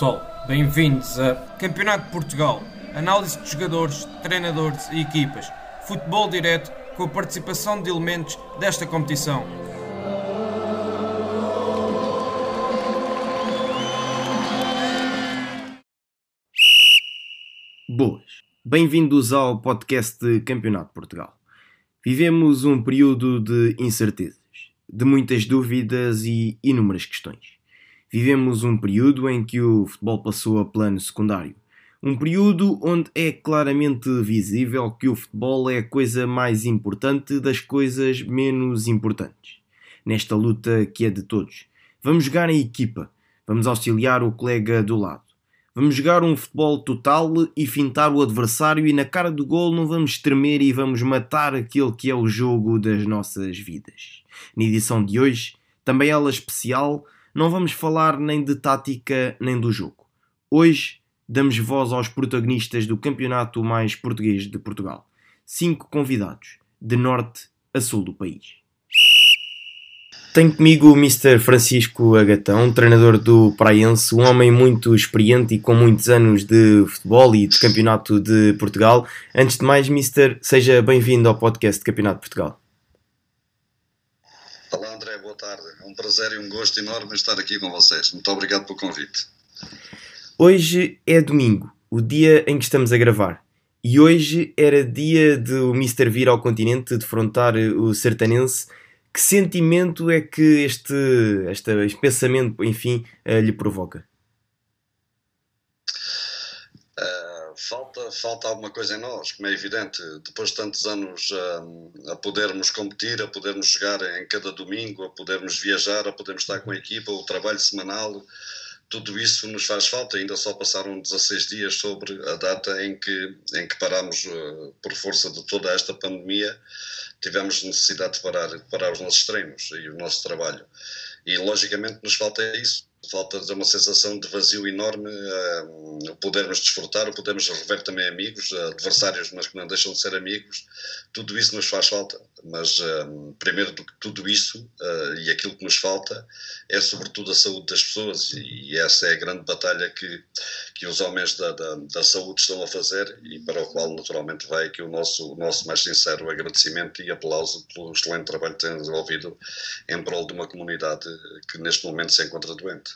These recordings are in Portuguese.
Pessoal, bem-vindos a Campeonato de Portugal, análise de jogadores, treinadores e equipas, futebol direto com a participação de elementos desta competição. Boas, bem-vindos ao podcast de Campeonato de Portugal. Vivemos um período de incertezas, de muitas dúvidas e inúmeras questões. Vivemos um período em que o futebol passou a plano secundário. Um período onde é claramente visível que o futebol é a coisa mais importante das coisas menos importantes. Nesta luta que é de todos. Vamos jogar em equipa. Vamos auxiliar o colega do lado. Vamos jogar um futebol total e fintar o adversário e na cara do gol não vamos tremer e vamos matar aquele que é o jogo das nossas vidas. Na edição de hoje, também ela especial, não vamos falar nem de tática nem do jogo. Hoje damos voz aos protagonistas do campeonato mais português de Portugal. Cinco convidados, de norte a sul do país. Tenho comigo o Mr. Francisco Agatão, treinador do Praense, um homem muito experiente e com muitos anos de futebol e de campeonato de Portugal. Antes de mais, Mr. seja bem-vindo ao podcast de Campeonato de Portugal. Olá André, tarde. É um prazer e um gosto enorme estar aqui com vocês. Muito obrigado pelo convite. Hoje é domingo, o dia em que estamos a gravar. E hoje era dia do Mister vir ao continente defrontar o sertanense. Que sentimento é que este, este, este pensamento, enfim, eh, lhe provoca? Uh, falta, alguma coisa em nós, como é evidente. Depois de tantos anos uh, a podermos competir, a podermos jogar em cada domingo, a podermos viajar, a podermos estar com a equipa, o trabalho semanal, tudo isso nos faz falta. Ainda só passaram 16 dias sobre a data em que, em que paramos, uh, por força de toda esta pandemia, tivemos necessidade de parar, de parar os nossos treinos e o nosso trabalho. E logicamente nos falta isso falta de uma sensação de vazio enorme, uh, podermos desfrutar, o podermos rever também amigos, uh, adversários, mas que não deixam de ser amigos, tudo isso nos faz falta. Mas, uh, primeiro do que tudo isso, e aquilo que nos falta, é sobretudo a saúde das pessoas, e, e essa é a grande batalha que, que os homens da, da, da, saúde estão a fazer, e para o qual, naturalmente, vai aqui o nosso, o nosso mais sincero agradecimento e aplauso pelo excelente trabalho que têm desenvolvido em prol de uma comunidade que neste momento se encontra doente.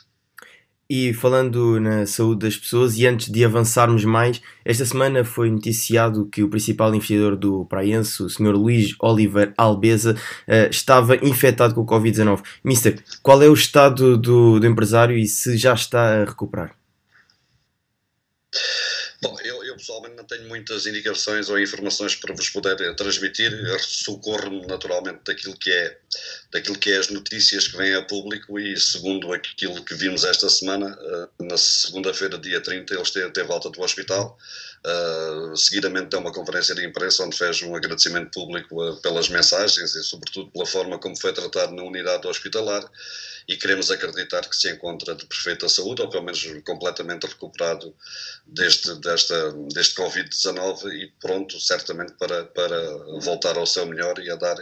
E falando na saúde das pessoas, e antes de avançarmos mais, esta semana foi noticiado que o principal investidor do Praense, o Sr. Luís Oliver Albeza, uh, estava infectado com o Covid-19. Mister, qual é o estado do, do empresário e se já está a recuperar? Bom, eu, eu, pessoalmente não tenho muitas indicações ou informações para vos poder transmitir. Socorro-me naturalmente daquilo que é daquilo que é as notícias que vêm a público e segundo aquilo que vimos esta semana, eh, na segunda-feira, dia 30, ele esteve, teve alta do hospital. Uh, seguidamente deu uma conferência de imprensa onde fez um agradecimento público uh, pelas mensagens e sobretudo pela forma como foi tratado na unidade hospitalar e queremos acreditar que se encontra de perfeita saúde, ou pelo menos completamente recuperado deste, desta, deste Covid-19 e pronto, certamente, para, para voltar ao seu melhor e a dar,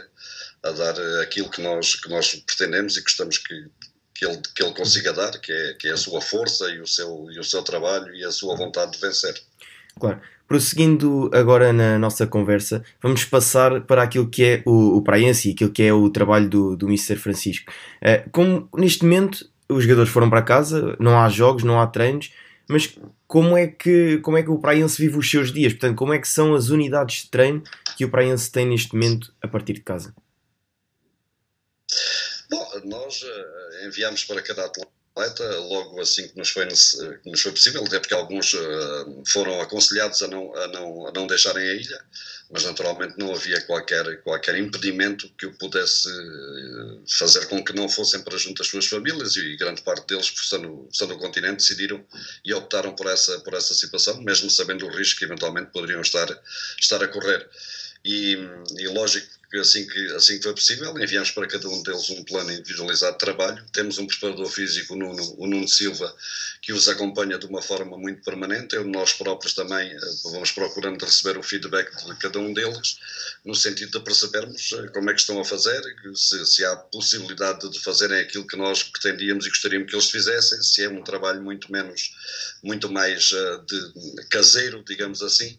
a dar aquilo que nós, que nós pretendemos e gostamos que, que ele, que ele consiga dar, que é, que é a sua força e o, seu, e o seu trabalho e a sua vontade de vencer. Claro. Prosseguindo agora na nossa conversa, vamos passar para aquilo que é o, o Praense e aquilo que é o trabalho do, do Mr. Francisco. Uh, como neste momento os jogadores foram para casa, não há jogos, não há treinos, mas como é que, como é que o Praense vive os seus dias? Portanto, como é que são as unidades de treino que o Praense tem neste momento a partir de casa? Bom, nós uh, enviamos para cada atleta logo assim que nos foi, que nos foi possível, até porque alguns uh, foram aconselhados a não, a, não, a não deixarem a ilha, mas naturalmente não havia qualquer, qualquer impedimento que o pudesse uh, fazer com que não fossem para junto às suas famílias e grande parte deles, no, estar no continente, decidiram e optaram por essa, por essa situação, mesmo sabendo o risco que eventualmente poderiam estar, estar a correr. e, e lógico assim que, assim que foi possível, enviamos para cada um deles um plano individualizado de trabalho. Temos um preparador físico, o Nuno, o Nuno Silva, que os acompanha de uma forma muito permanente. Eu, nós próprios também eh, vamos procurando receber o feedback de cada um deles, no sentido de percebermos eh, como é que estão a fazer, se, se há possibilidade de fazerem aquilo que nós pretendíamos e gostaríamos que eles fizessem, se é um trabalho muito menos, muito mais uh, de, caseiro, digamos assim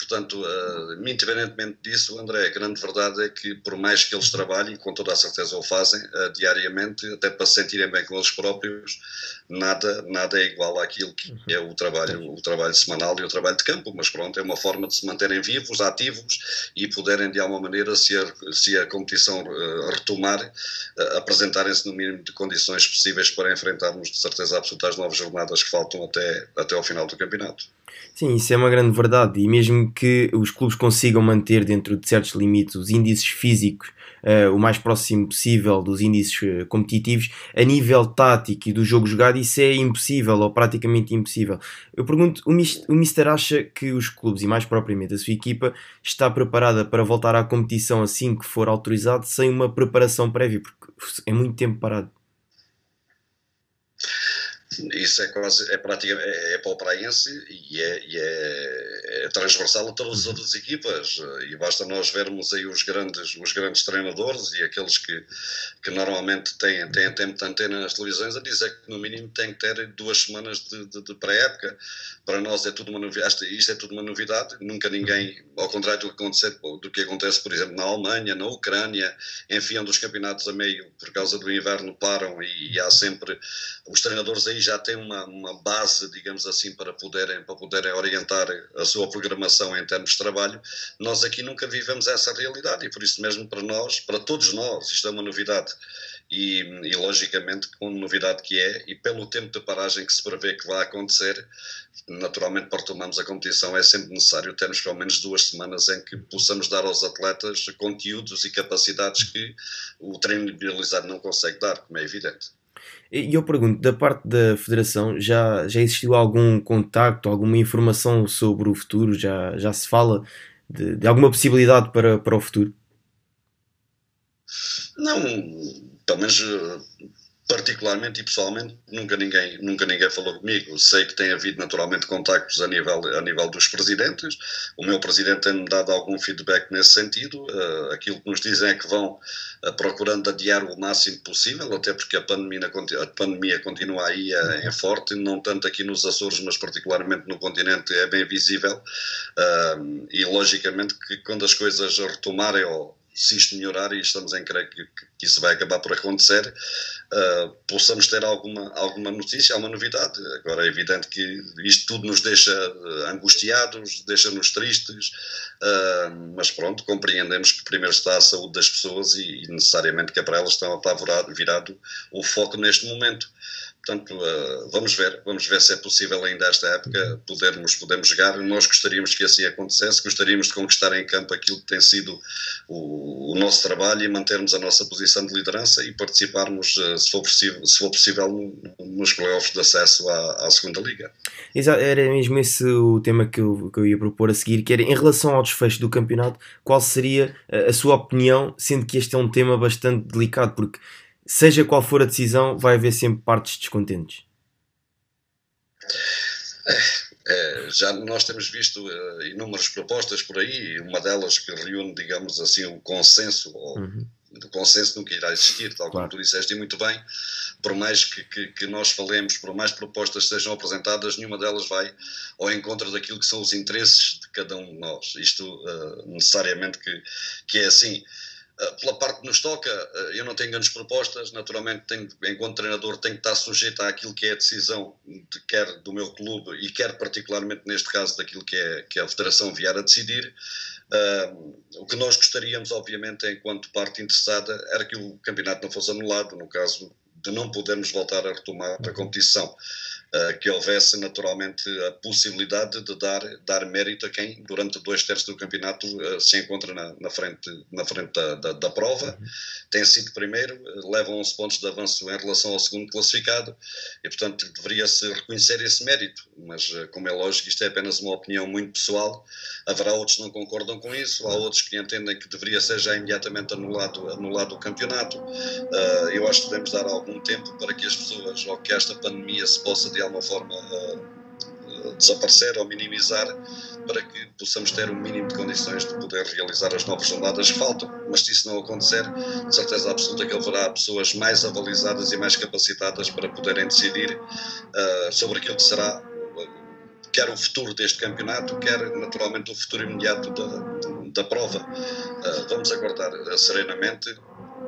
Portanto, uh, independentemente disso, André, a grande verdade é que, por mais que eles trabalhem, com toda a certeza o fazem uh, diariamente, até para se sentirem bem com eles próprios, nada, nada é igual àquilo que é o trabalho, o trabalho semanal e o trabalho de campo. Mas pronto, é uma forma de se manterem vivos, ativos e poderem, de alguma maneira, se a, se a competição uh, retomar, uh, apresentarem-se no mínimo de condições possíveis para enfrentarmos, de certeza absoluta, as novas jornadas que faltam até, até ao final do campeonato. Sim, isso é uma grande verdade. E mesmo que os clubes consigam manter dentro de certos limites os índices físicos uh, o mais próximo possível dos índices uh, competitivos, a nível tático e do jogo jogado, isso é impossível ou praticamente impossível. Eu pergunto: o, o Mister acha que os clubes e mais propriamente a sua equipa está preparada para voltar à competição assim que for autorizado, sem uma preparação prévia? Porque é muito tempo parado. Isso é quase, é praticamente, é, é para o praense e, é, e é, é, transversal a todas as uhum. outras equipas e basta nós vermos aí os grandes, os grandes treinadores e aqueles que, que normalmente têm, têm tempo de antena nas televisões a dizer que no mínimo tem que ter duas semanas de, de, de pré-época. Para nós é tudo uma novidade, isto é tudo uma novidade, nunca ninguém, ao contrário do que, acontece, do que acontece, por exemplo, na Alemanha, na Ucrânia, enfim, onde os campeonatos a meio, por causa do inverno, param e, e há sempre os treinadores aí já têm uma, uma base, digamos assim, para poderem, para poderem orientar a sua programação em termos de trabalho. Nós aqui nunca vivemos essa realidade e por isso mesmo para nós, para todos nós, isto é uma novidade. E, e, logicamente com novidade que é e pelo tempo de paragem que se prevê que vai acontecer naturalmente para retomarmos a competição é sempre necessário termos pelo menos duas semanas em que possamos dar aos atletas conteúdos e capacidades que o treino individualizado não consegue dar, como é evidente. E eu pergunto, da parte da Federação, já, já existiu algum contacto, alguma informação sobre o futuro? Já, já se fala de, de alguma possibilidade para, para o futuro? Não, pelo menos particularmente e pessoalmente nunca ninguém nunca ninguém falou comigo. Sei que tem havido naturalmente contactos a nível a nível dos presidentes. O meu presidente tem-me dado algum feedback nesse sentido. Uh, aquilo que nos dizem é que vão uh, procurando adiar o máximo possível até porque a pandemia a pandemia continua aí uh, em forte não tanto aqui nos Açores mas particularmente no continente é bem visível. E logicamente que quando as coisas retomarem ou se isto melhorar, e estamos em crer que, que isso vai acabar por acontecer, uh, possamos ter alguma, alguma notícia, alguma novidade. Agora é evidente que isto tudo nos deixa ah, angustiados, deixa-nos tristes, uh, mas pronto, compreendemos que primeiro está a saúde das pessoas e, e necessariamente que é para elas está virado, virado o foco neste momento. Portanto, uh, vamos ver, vamos ver se é possível ainda esta época podermos, podermos jogar. Nós gostaríamos que assim acontecesse, gostaríamos de conquistar em campo aquilo que tem sido o, o nosso trabalho e mantermos a nossa posição de liderança e participarmos, uh, se, for possível, se for possível, no, nos playoffs de acesso à, à segunda liga. Exato, era mesmo esse o tema que eu, que eu ia propor a seguir, que era em relação ao desfecho do campeonato, qual seria a, a sua opinião, sendo que este é um tema bastante delicado, porque seja qual for a decisão, vai haver sempre partes descontentes. É, já nós temos visto uh, inúmeras propostas por aí, uma delas que reúne, digamos assim, o consenso, ou, uhum. o consenso nunca irá existir, tal como claro. tu disseste, e muito bem, por mais que, que, que, nós falemos, por mais propostas sejam apresentadas, nenhuma delas vai ao encontro daquilo que são os interesses de cada um de nós. Isto uh, necessariamente que, que é assim. Eh, pela parte que nos toca, eh, eu não tenho grandes propostas, naturalmente, tenho, enquanto treinador, tenho que estar sujeito àquilo que é a decisão, de, quer do meu clube e quer particularmente neste caso daquilo que é, que é a Federação vier a decidir. Uh, o que nós gostaríamos, obviamente, enquanto parte interessada, era que o campeonato não fosse anulado, no caso de não podermos voltar a retomar a competição. Uh, que houvesse naturalmente a possibilidade de dar, dar mérito a quem durante dois terços do campeonato uh, se encontra na, na, frente, na frente da, da, da prova, tem sido primeiro, leva 11 pontos de avanço em relação ao segundo classificado e portanto deveria-se reconhecer esse mérito, mas como é lógico isto é apenas uma opinião muito pessoal, haverá outros que não concordam com isso, há outros que entendem que deveria ser já imediatamente anulado, anulado o campeonato. Eu acho que devemos dar algum tempo para que as pessoas, ou que esta pandemia se possa de alguma forma uh, desaparecer ou minimizar, para que possamos ter um mínimo de condições de poder realizar as novas jornadas que faltam. Mas se isso não acontecer, de certeza absoluta que haverá pessoas mais avalizadas e mais capacitadas para poderem decidir uh, sobre aquilo que será quer o futuro deste campeonato, quer naturalmente o futuro imediato da, da prova. Uh, vamos aguardar serenamente,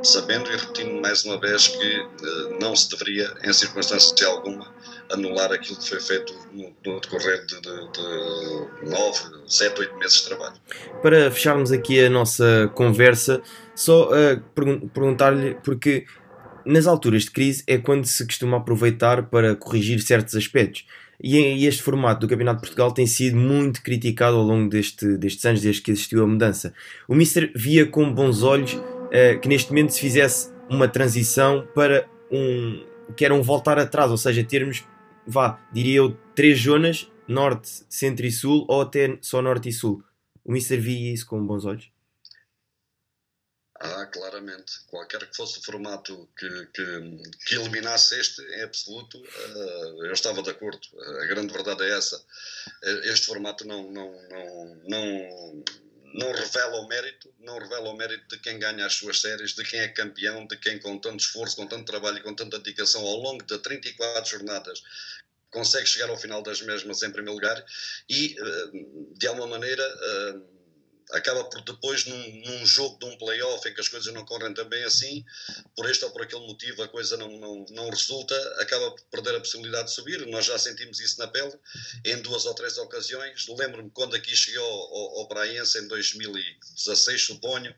sabendo e repetindo mais uma vez que uh, não se deveria, em circunstância alguma, anular aquilo que foi feito no, no decorrer de, de, de 9, 7, 8 meses de trabalho. Para fecharmos aqui a nossa conversa, só uh, perguntar-lhe, porque nas alturas de crise é quando se costuma aproveitar para corrigir certos aspectos. E este formato do Campeonato de Portugal tem sido muito criticado ao longo deste, destes anos, desde que existiu a mudança. O Mister via com bons olhos uh, que neste momento se fizesse uma transição para um que era um voltar atrás, ou seja, termos, vá, diria eu, três zonas, norte, centro e sul, ou até só norte e sul. O Mister via isso com bons olhos? Ah, claramente. Qualquer que fosse o formato que, que, que eliminasse este, em absoluto, uh, eu estava de acordo. A grande verdade é essa. Este formato não, não, não, não, não revela o mérito, não revela o mérito de quem ganha as suas séries, de quem é campeão, de quem com tanto esforço, com tanto trabalho e com tanta dedicação ao longo de 34 jornadas consegue chegar ao final das mesmas em primeiro lugar e, eh, de alguma maneira, eh, acaba por depois num, num, jogo de um playoff em que as coisas não correm também assim, por este ou por aquele motivo a coisa não, não, não resulta, acaba por perder a possibilidade de subir. Nós já sentimos isso na pele em duas ou três ocasiões. Lembro-me quando aqui chegou ao, ao Braense em 2016, suponho,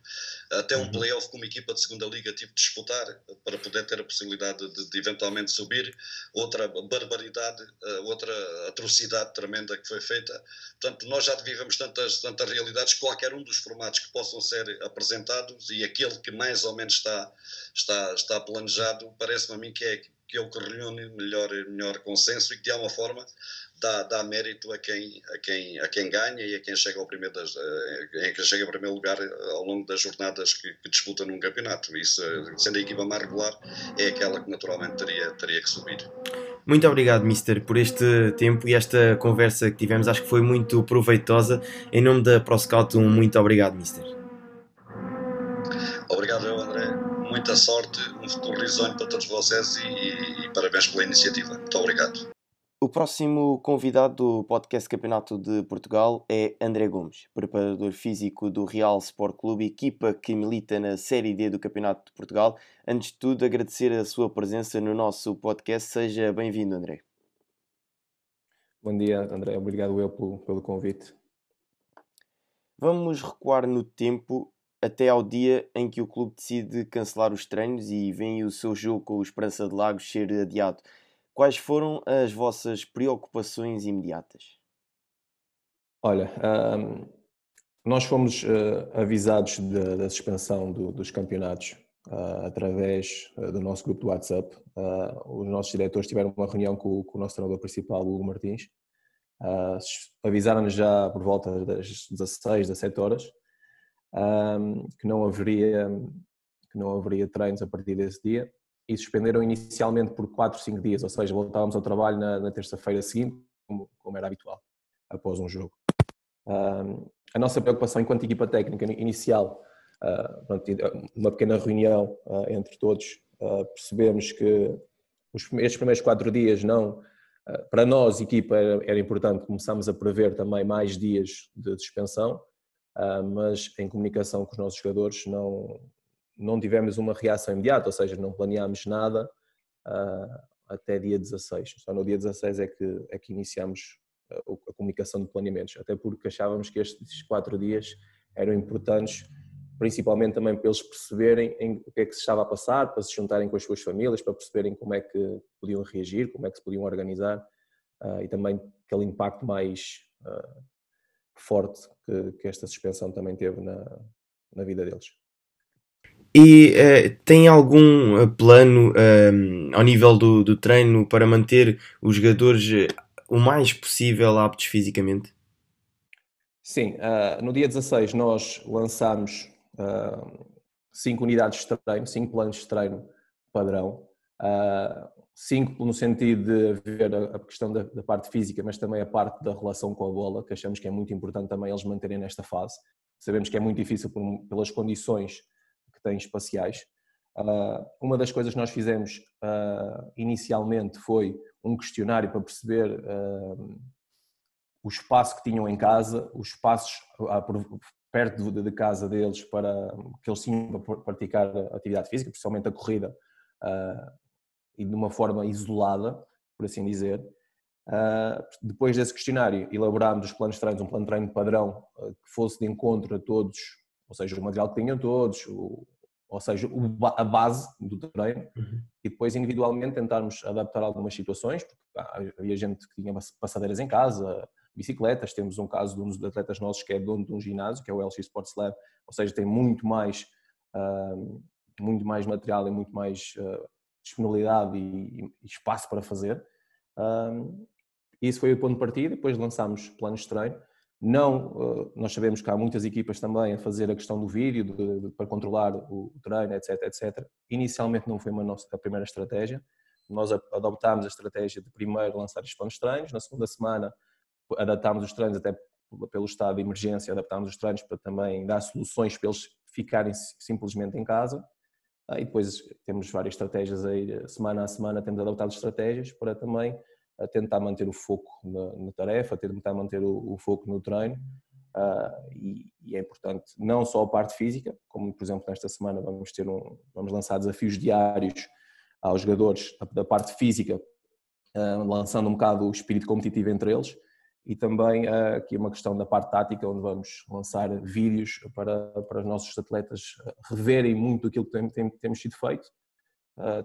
até um uhum. playoff com uma equipa de segunda liga tive de disputar para poder ter a possibilidade de, de eventualmente subir. Outra barbaridade, eh, outra atrocidade tremenda que foi feita. Portanto, nós já vivemos tantas, tantas realidades, qualquer um dos formatos que possam ser apresentados e aquele que mais ou menos está, está, está planejado, parece-me a mim que é, que é o que reúne melhor, melhor consenso e que de alguma forma dá, dá mérito a quem, a, quem, a quem ganha e a quem chega ao primeiro, das, a quem chega ao primeiro lugar ao longo das jornadas que, que disputa num campeonato. Isso, sendo a equipa mais regular, é aquela que naturalmente teria, teria que subir. Muito obrigado, Mister, por este tempo e esta conversa que tivemos. Acho que foi muito proveitosa. Em nome da ProScout, um muito obrigado, Mister. Obrigado, André. Muita sorte, um futuro risonho para todos vocês e, e, e parabéns pela iniciativa. Muito obrigado. O próximo convidado do podcast Campeonato de Portugal é André Gomes, preparador físico do Real Sport Clube, equipa que milita na Série D do Campeonato de Portugal. Antes de tudo, agradecer a sua presença no nosso podcast. Seja bem-vindo, André. Bom dia, André. Obrigado eu pelo, pelo convite. Vamos recuar no tempo até ao dia em que o clube decide cancelar os treinos e vem o seu jogo com o Esperança de Lagos ser adiado. Quais foram as vossas preocupações imediatas? Olha, um, nós fomos uh, avisados da suspensão do, dos campeonatos uh, através uh, do nosso grupo do WhatsApp. os nossos diretores tiveram uma reunião com, com o nosso treinador principal, Hugo Martins. Avisaram-nos já por volta das 16, 17 horas um, que não haveria que não haveria treinos a partir desse dia e suspenderam inicialmente por 4, 5 dias, ou seja, voltávamos ao trabalho na, na terça-feira seguinte, como, como, era habitual, após um jogo. A nossa preocupação enquanto equipa técnica inicial, uh, uma pequena reunião uh, entre todos, percebemos que os, estes primeiros quatro dias não, para nós, equipa, era, importante, começámos a prever também mais dias de suspensão, mas em comunicação com os nossos jogadores não, não tivemos uma reação imediata, ou seja, não planeámos nada uh, até dia 16. Só no dia 16 é que, é que iniciamos a, a comunicação de planeamentos, até porque achávamos que estes quatro dias eram importantes, principalmente também para eles perceberem em, o que é que se estava a passar, para se juntarem com as suas famílias, para perceberem como é que podiam reagir, como é que se podiam organizar e também aquele impacto mais forte que, que, esta suspensão também teve na, na vida deles. E uh, tem algum eh, plano uh, ao nível do, do treino para manter os jogadores o mais possível aptos fisicamente? Sim, uh, no dia 16 nós lançámos cinco unidades de treino, cinco planos de treino padrão, cinco no sentido de ver a, questão da, da, parte física, mas também a parte da relação com a bola, que achamos que é muito importante também eles manterem nesta fase. Sabemos que é muito difícil por, pelas condições têm espaciais. Uh, uma das coisas que nós fizemos uh, inicialmente foi um questionário para perceber uh, o espaço que tinham em casa, os espaços perto de, casa deles para que eles tinham para praticar atividade física, principalmente a corrida, e de uma forma isolada, por assim dizer. Depois desse questionário, elaborámos os planos de treinos, um plano de treino padrão que fosse de encontro a todos, ou seja, o material que tinham todos, o, ou seja, a base do treino, uhum. e depois individualmente tentarmos adaptar algumas situações, porque havia gente que tinha passadeiras em casa, bicicletas, temos um caso de um dos atletas nossos que é dono de um ginásio, que é o LX Sports Lab, ou seja, tem muito mais, uh, muito mais material e muito mais disponibilidade e, e, espaço para fazer. Isso foi o ponto de partida, depois lançámos planos de treino. Não, uh, nós sabemos que há muitas equipas também a fazer a questão do vídeo de, de, para controlar o, treino, etc, etc. Inicialmente não foi uma nossa, a primeira estratégia. Nós adoptámos a estratégia de primeiro lançar os planos treinos, na segunda semana adaptámos os treinos até pelo estado de emergência, adaptámos os treinos para também dar soluções para eles ficarem simplesmente em casa. Ah, e depois temos várias estratégias aí, semana a semana temos adotado estratégias para também a tentar manter o foco na, na tarefa, tentar manter o, o foco no treino. Uh, e, e, é importante não só a parte física, como por exemplo nesta semana vamos ter um, vamos lançar desafios diários aos jogadores da, da parte física, uh, lançando um bocado o espírito competitivo entre eles, e também uh, aqui uma questão da parte tática, onde vamos lançar vídeos para, para os nossos atletas reverem muito aquilo que tem, tem, temos sido feito,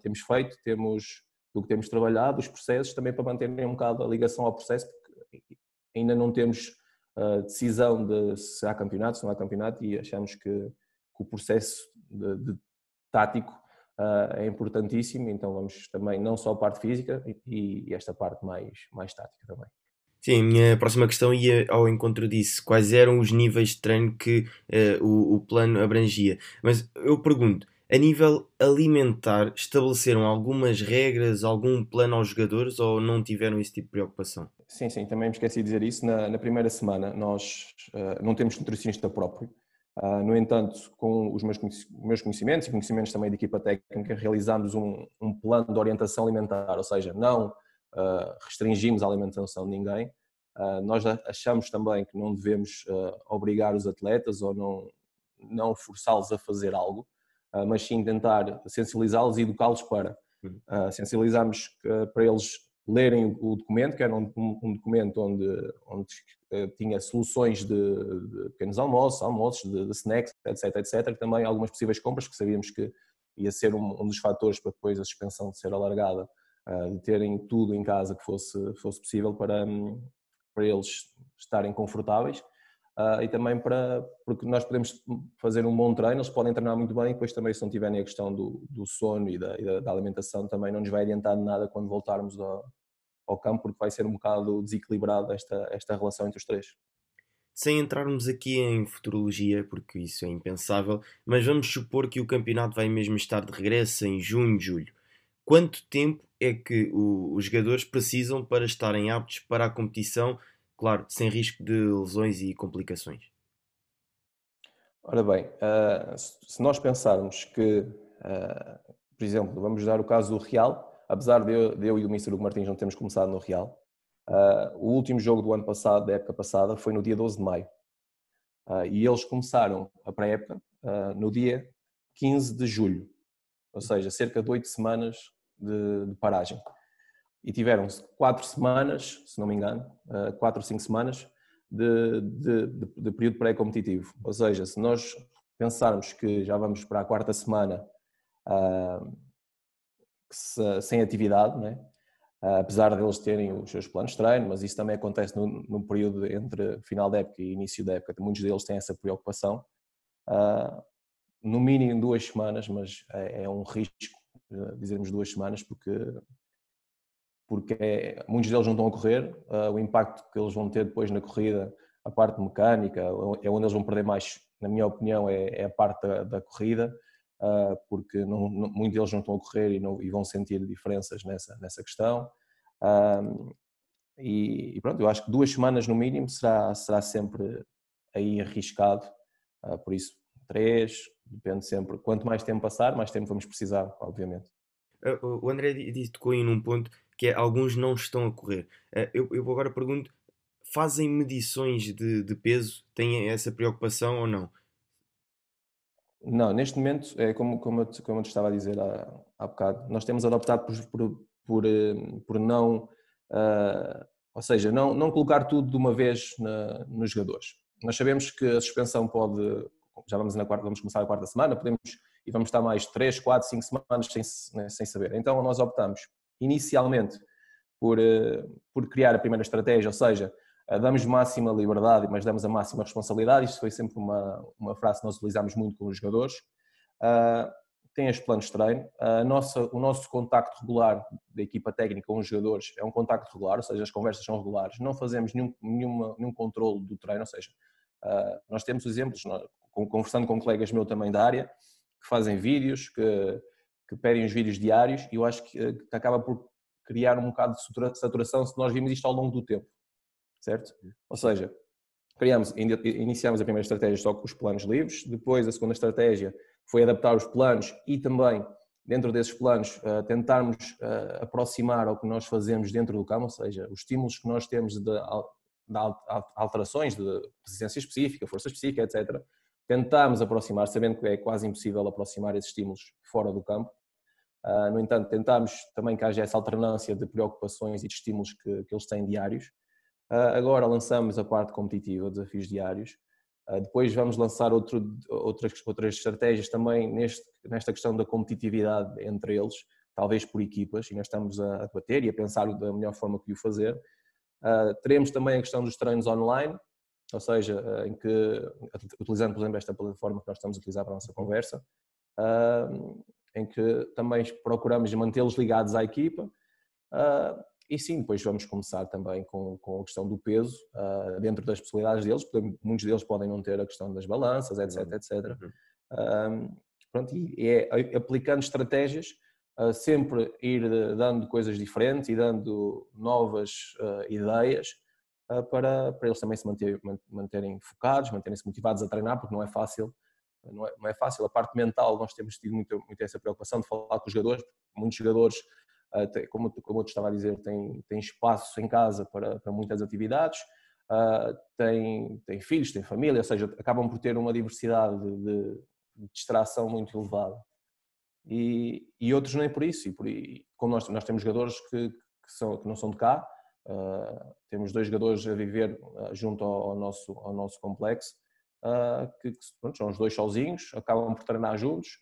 temos feito, temos do que temos trabalhado, os processos, também para manterem um bocado a ligação ao processo, porque ainda não temos uh, decisão de se há campeonato, se não há campeonato, e achamos que, que o processo de, de tático uh, é importantíssimo, então vamos também não só a parte física e, e esta parte mais, mais tática também. Sim, a minha próxima questão ia ao encontro disso. Quais eram os níveis de treino que uh, o, o plano abrangia? Mas eu pergunto, a nível alimentar, estabeleceram algumas regras, algum plano aos jogadores ou não tiveram esse tipo de preocupação? Sim, sim, também me esqueci de dizer isso. Na, na primeira semana nós uh, não temos nutricionista próprio. Uh, no entanto, com os meus, meus conhecimentos e conhecimentos também da equipa técnica, realizámos um, um, plano de orientação alimentar, ou seja, não uh, restringimos a alimentação de ninguém. nós achamos também que não devemos obrigar os atletas ou não, não forçá-los a fazer algo, ah, mas sim tentar sensibilizá-los e educá-los para. Uh, sensibilizarmos ah, para eles lerem o documento, que era um, um documento onde, onde tinha soluções de, de, pequenos almoços, almoços, de, de, snacks, etc, etc, também algumas possíveis compras que sabíamos que ia ser um, um dos fatores para depois a suspensão ser alargada, uh, de terem tudo em casa que fosse, fosse possível para, um, para eles estarem confortáveis Uh, e também para, porque nós podemos fazer um bom treino, eles podem treinar muito bem, e depois também se não tiverem a questão do, do sono e da, e da, da, alimentação também não nos vai adiantar nada quando voltarmos ao, ao campo, porque vai ser um bocado desequilibrada esta, esta relação entre os três. Sem entrarmos aqui em futurologia, porque isso é impensável, mas vamos supor que o campeonato vai mesmo estar de regresso em junho, julho. Quanto tempo é que o, os jogadores precisam para estarem aptos para a competição claro, sem risco de lesões e complicações. Ora bem, uh, se nós pensarmos que, uh, por exemplo, vamos dar o caso do Real, apesar de eu, de eu e o Mr. Hugo Martins não termos começado no Real, uh, o último jogo do ano passado, da época passada, foi no dia 12 de maio. e eles começaram a pré-época no dia 15 de julho, ou seja, cerca de oito semanas de, de paragem e tiveram quatro semanas, se não me engano, eh, quatro ou cinco semanas de, de, de, período pré-competitivo. Ou seja, se nós pensarmos que já vamos para a quarta semana uh, sem atividade, né? apesar deles terem os seus planos de treino, mas isso também acontece no, no, período entre final da época e início da época. Muitos deles têm essa preocupação. Uh, no mínimo duas semanas, mas é, é um risco uh, dizermos duas semanas, porque, porque é, muitos deles não estão a correr. Uh, o impacto que eles vão ter depois na corrida, a parte mecânica, é onde eles vão perder mais, na minha opinião, é, é a parte da, da corrida. Uh, porque não, não, muitos deles não estão a correr e, não, e, vão sentir diferenças nessa, nessa questão. Uh, e, e, pronto, eu acho que duas semanas no mínimo será, será sempre aí arriscado, por isso três, depende sempre. Quanto mais tempo passar, mais tempo vamos precisar, obviamente. O André disse, tocou aí num ponto que é alguns não estão a correr. Eu, eu agora pergunto, fazem medições de, de peso? Têm essa preocupação ou não? Não, neste momento, é como, como, eu, como eu te estava a dizer há, há bocado, nós temos adoptado por, por, por, eh, por não, uh, ou seja, não, não colocar tudo de uma vez na, nos jogadores. Nós sabemos que a suspensão pode, já vamos na quarta, vamos começar a quarta semana, podemos e vamos estar mais 3, 4, 5 semanas sem, sem saber. Então nós optamos inicialmente por, uh, por criar a primeira estratégia, ou seja, damos máxima liberdade, mas damos a máxima responsabilidade. Isto foi sempre uma, uma frase que nós utilizámos muito com os jogadores. Uh, tem os planos de treino. A nossa, o nosso contacto regular da equipa técnica com os jogadores é um contacto regular, ou seja, as conversas são regulares. Não fazemos nenhum, nenhuma, nenhum controle do treino, ou seja, uh, nós temos exemplos, nós, conversando com colegas meus também da área, que fazem vídeos, que, que pedem os vídeos diários, e eu acho que, que acaba por criar um bocado de saturação se nós vimos isto ao longo do tempo certo? Ou seja, criamos, iniciamos a primeira estratégia só com os planos livres, depois a segunda estratégia foi adaptar os planos e também, dentro desses planos, eh, tentarmos eh, aproximar ao que nós fazemos dentro do campo, ou seja, os estímulos que nós temos de, de alterações de resistência específica, força específica, etc. Tentámos aproximar, sabendo que é quase impossível aproximar esses estímulos fora do campo. Uh, no entanto, tentámos também que haja essa alternância de preocupações e de estímulos que, que eles têm diários. Ah, agora lançamos a parte competitiva, desafios diários. Ah, depois vamos lançar outro, outras, outras estratégias também neste, nesta questão da competitividade entre eles, talvez por equipas, e nós estamos a debater e a pensar da melhor forma que o fazer. Teremos também a questão dos treinos online, ou seja, em que, utilizando, por exemplo, esta plataforma que nós estamos a utilizar para a nossa conversa, em que também procuramos mantê-los ligados à equipa e sim, depois vamos começar também com, com a questão do peso, uh, dentro das possibilidades deles, porque muitos deles podem não ter a questão das balanças, etc, etc. Uhum. pronto, e é aplicando estratégias, uh, sempre ir dando coisas diferentes e dando novas uh, ideias para, para eles também se manter, manterem focados, manterem-se motivados a treinar, porque não é fácil. Não é, não é fácil. A parte mental, nós temos tido muito, muito essa preocupação de falar com os jogadores, muitos jogadores ah, como, como eu te estava a dizer, tem, tem espaço em casa para, para muitas atividades, uh, tem, tem filhos, tem família, ou seja, acabam por ter uma diversidade de, de distração muito elevada. E, e outros nem por isso, e, por, e como nós, nós temos jogadores que, que, são, que não são de cá, uh, temos dois jogadores a viver junto ao, ao, nosso, ao nosso complexo, que, que pronto, são os dois sozinhos, acabam por treinar juntos,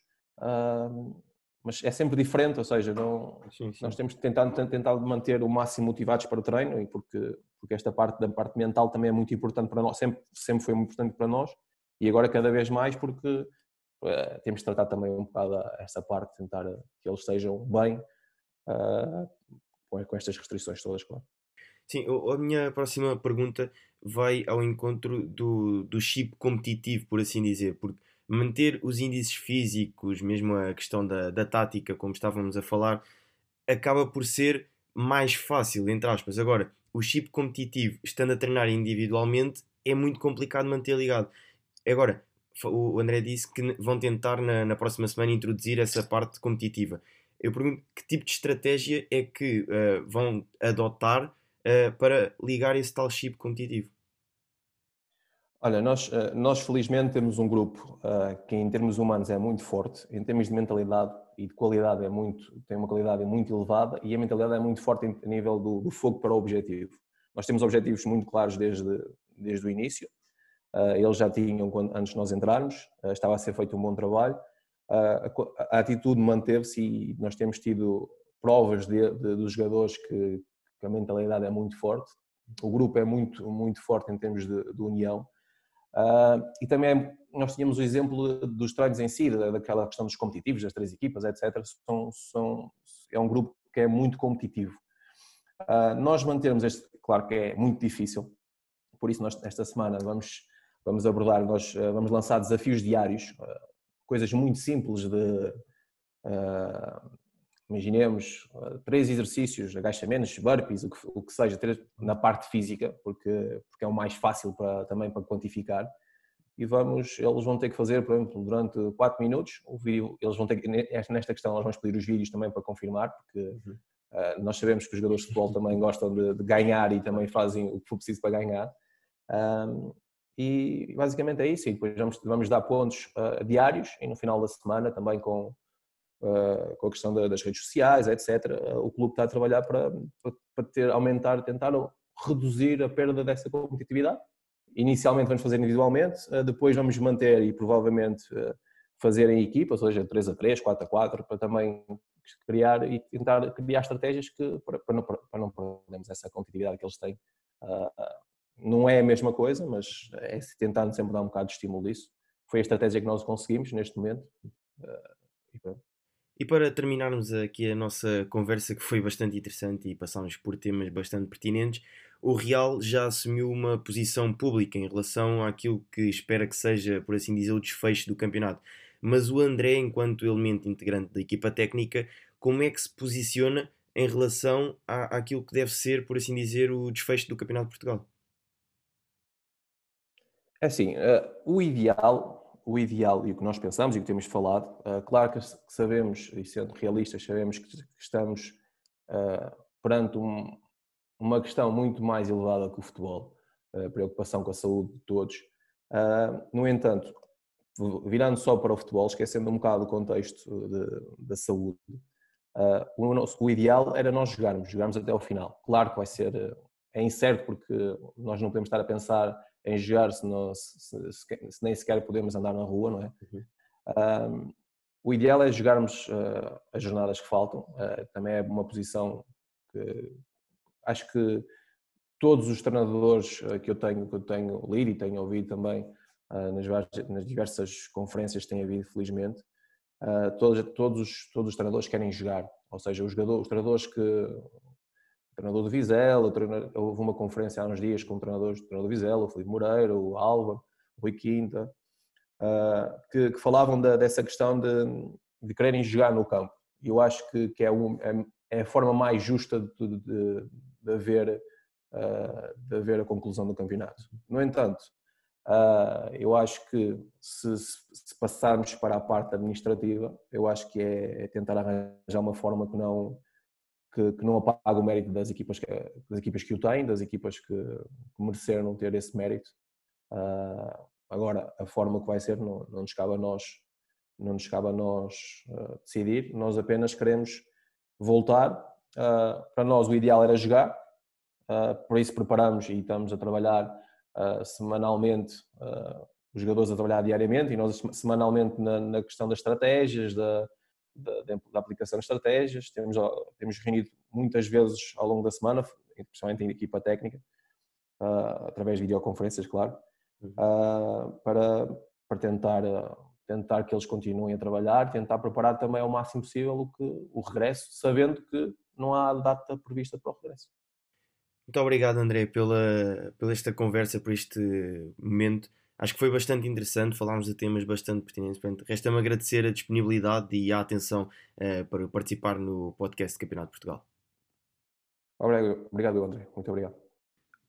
mas é sempre diferente, ou seja, não, sim, sim. nós temos que tentar, tentar manter o máximo motivados para o treino, e porque, porque esta parte da parte mental também é muito importante para nós, sempre, sempre foi muito importante para nós, e agora cada vez mais porque uh, temos de tratar também um bocado essa parte, tentar que eles estejam bem uh, com estas restrições todas, claro. Sim, a minha próxima pergunta vai ao encontro do, do chip competitivo, por assim dizer, porque manter os índices físicos, mesmo a questão da, da tática, como estávamos a falar, acaba por ser mais fácil, entre aspas. Agora, o chip competitivo, estando a treinar individualmente, é muito complicado manter ligado. Agora, o André disse que vão tentar na, na próxima semana introduzir essa parte competitiva. Eu pergunto que tipo de estratégia é que uh, vão adotar uh, para ligar esse tal chip competitivo? Olha, nós, eh, nós felizmente temos um grupo uh, que em termos humanos é muito forte, em termos de mentalidade e de qualidade é muito, tem uma qualidade muito elevada e a mentalidade é muito forte a nível do, do fogo para o objetivo. Nós temos objetivos muito claros desde, desde o início, uh, eles já tinham quando, antes de nós entrarmos, uh, estava a ser feito um bom trabalho, a, a atitude manteve-se e nós temos tido provas de, de, dos jogadores que, que, a mentalidade é muito forte, o grupo é muito, muito forte em termos de, de união. Uh, e também nós tínhamos o exemplo dos treinos em si, daquela questão dos competitivos, das três equipas, etc. São, são, é um grupo que é muito competitivo. Uh, nós mantermos este, claro que é muito difícil, por isso nós esta semana vamos, vamos abordar, nós uh, vamos lançar desafios diários, coisas muito simples de imaginemos três exercícios, agachamentos, burpees, o que, o que seja, na parte física, porque, porque é o mais fácil para, também para quantificar. E vamos, eles vão ter que fazer, por exemplo, durante 4 minutos, o vídeo, eles vão ter que, nesta questão, nós vamos pedir os vídeos também para confirmar, porque uh, nós sabemos que os jogadores de futebol também gostam de, de, ganhar e também fazem o que for preciso para ganhar. Um, e basicamente é isso, e depois vamos, vamos dar pontos uh, diários e no final da semana também com, com a questão das redes sociais, etc. Uh, o clube está a trabalhar para, para ter, aumentar, tentar reduzir a perda dessa competitividade. Inicialmente vamos fazer individualmente, uh, depois vamos manter e provavelmente fazer em equipas, ou seja, 3 a 3, 4 a 4, para também criar e tentar criar estratégias que, para, não, para não perdermos essa competitividade que eles têm. não é a mesma coisa, mas é tentando sempre dar um bocado de estímulo disso. Foi a estratégia que nós conseguimos neste momento. e pronto. E para terminarmos aqui a nossa conversa, que foi bastante interessante e passámos por temas bastante pertinentes, o Real já assumiu uma posição pública em relação àquilo que espera que seja, por assim dizer, o desfecho do campeonato. Mas o André, enquanto elemento integrante da equipa técnica, como é que se posiciona em relação à, àquilo que deve ser, por assim dizer, o desfecho do Campeonato de Portugal? É assim, uh, o ideal o ideal e o que nós pensamos e o que temos falado, uh, claro que sabemos, e sendo realistas, sabemos que estamos uh, perante um, uma questão muito mais elevada que o futebol, a uh, preocupação com a saúde de todos. no entanto, virando só para o futebol, esquecendo um bocado o contexto da saúde, o, nosso, o ideal era nós jogarmos, jogarmos até ao final. Claro que vai ser, é incerto porque nós não podemos estar a pensar em jogar se, não, se, se, se, nem sequer podemos andar na rua, não é? Uhum. Um, o ideal é jogarmos uh, as jornadas que faltam, uh, também é uma posição que acho que todos os treinadores uh, que eu tenho, que eu tenho lido e tenho ouvido também nas, nas, diversas conferências que tem havido, felizmente, todos, todos, os, todos os treinadores querem jogar, ou seja, os, jogadores, os treinadores que treinador do Vizela, houve uma conferência há uns dias com o treinador, o treinador do Vizela, o Felipe Moreira, o Álvaro, o Rui Quinta, uh, que, que, falavam de, dessa questão de, de quererem jogar no campo. E eu acho que, que é, um, é, é, a forma mais justa de, de, de haver, uh, de haver a conclusão do campeonato. No entanto, uh, eu acho que se, se, passarmos para a parte administrativa, eu acho que é, é tentar arranjar uma forma que não que, que, não apaga o mérito das equipas, que, das equipas que o têm, das equipas que, que mereceram ter esse mérito. Uh, agora, a forma que vai ser não, não nos cabe a nós, não nos cabe a nós uh, decidir, nós apenas queremos voltar. Uh, para nós o ideal era jogar, por isso preparamos e estamos a trabalhar semanalmente, os jogadores a trabalhar diariamente e nós semanalmente na, na questão das estratégias, da, da, da, aplicação de estratégias. Temos, temos reunido muitas vezes ao longo da semana, principalmente em equipa técnica, uh, através de videoconferências, claro, uh, para, para tentar, uh, tentar que eles continuem a trabalhar, tentar preparar também ao máximo possível o, que, o regresso, sabendo que não há data prevista para o regresso. Muito obrigado, André, pela, pela esta conversa, por este momento. Acho que foi bastante interessante, falámos de temas bastante pertinentes. Resta-me agradecer a disponibilidade e a atenção uh, para participar no podcast de Campeonato de Portugal. Obrigado, obrigado, André. Muito obrigado.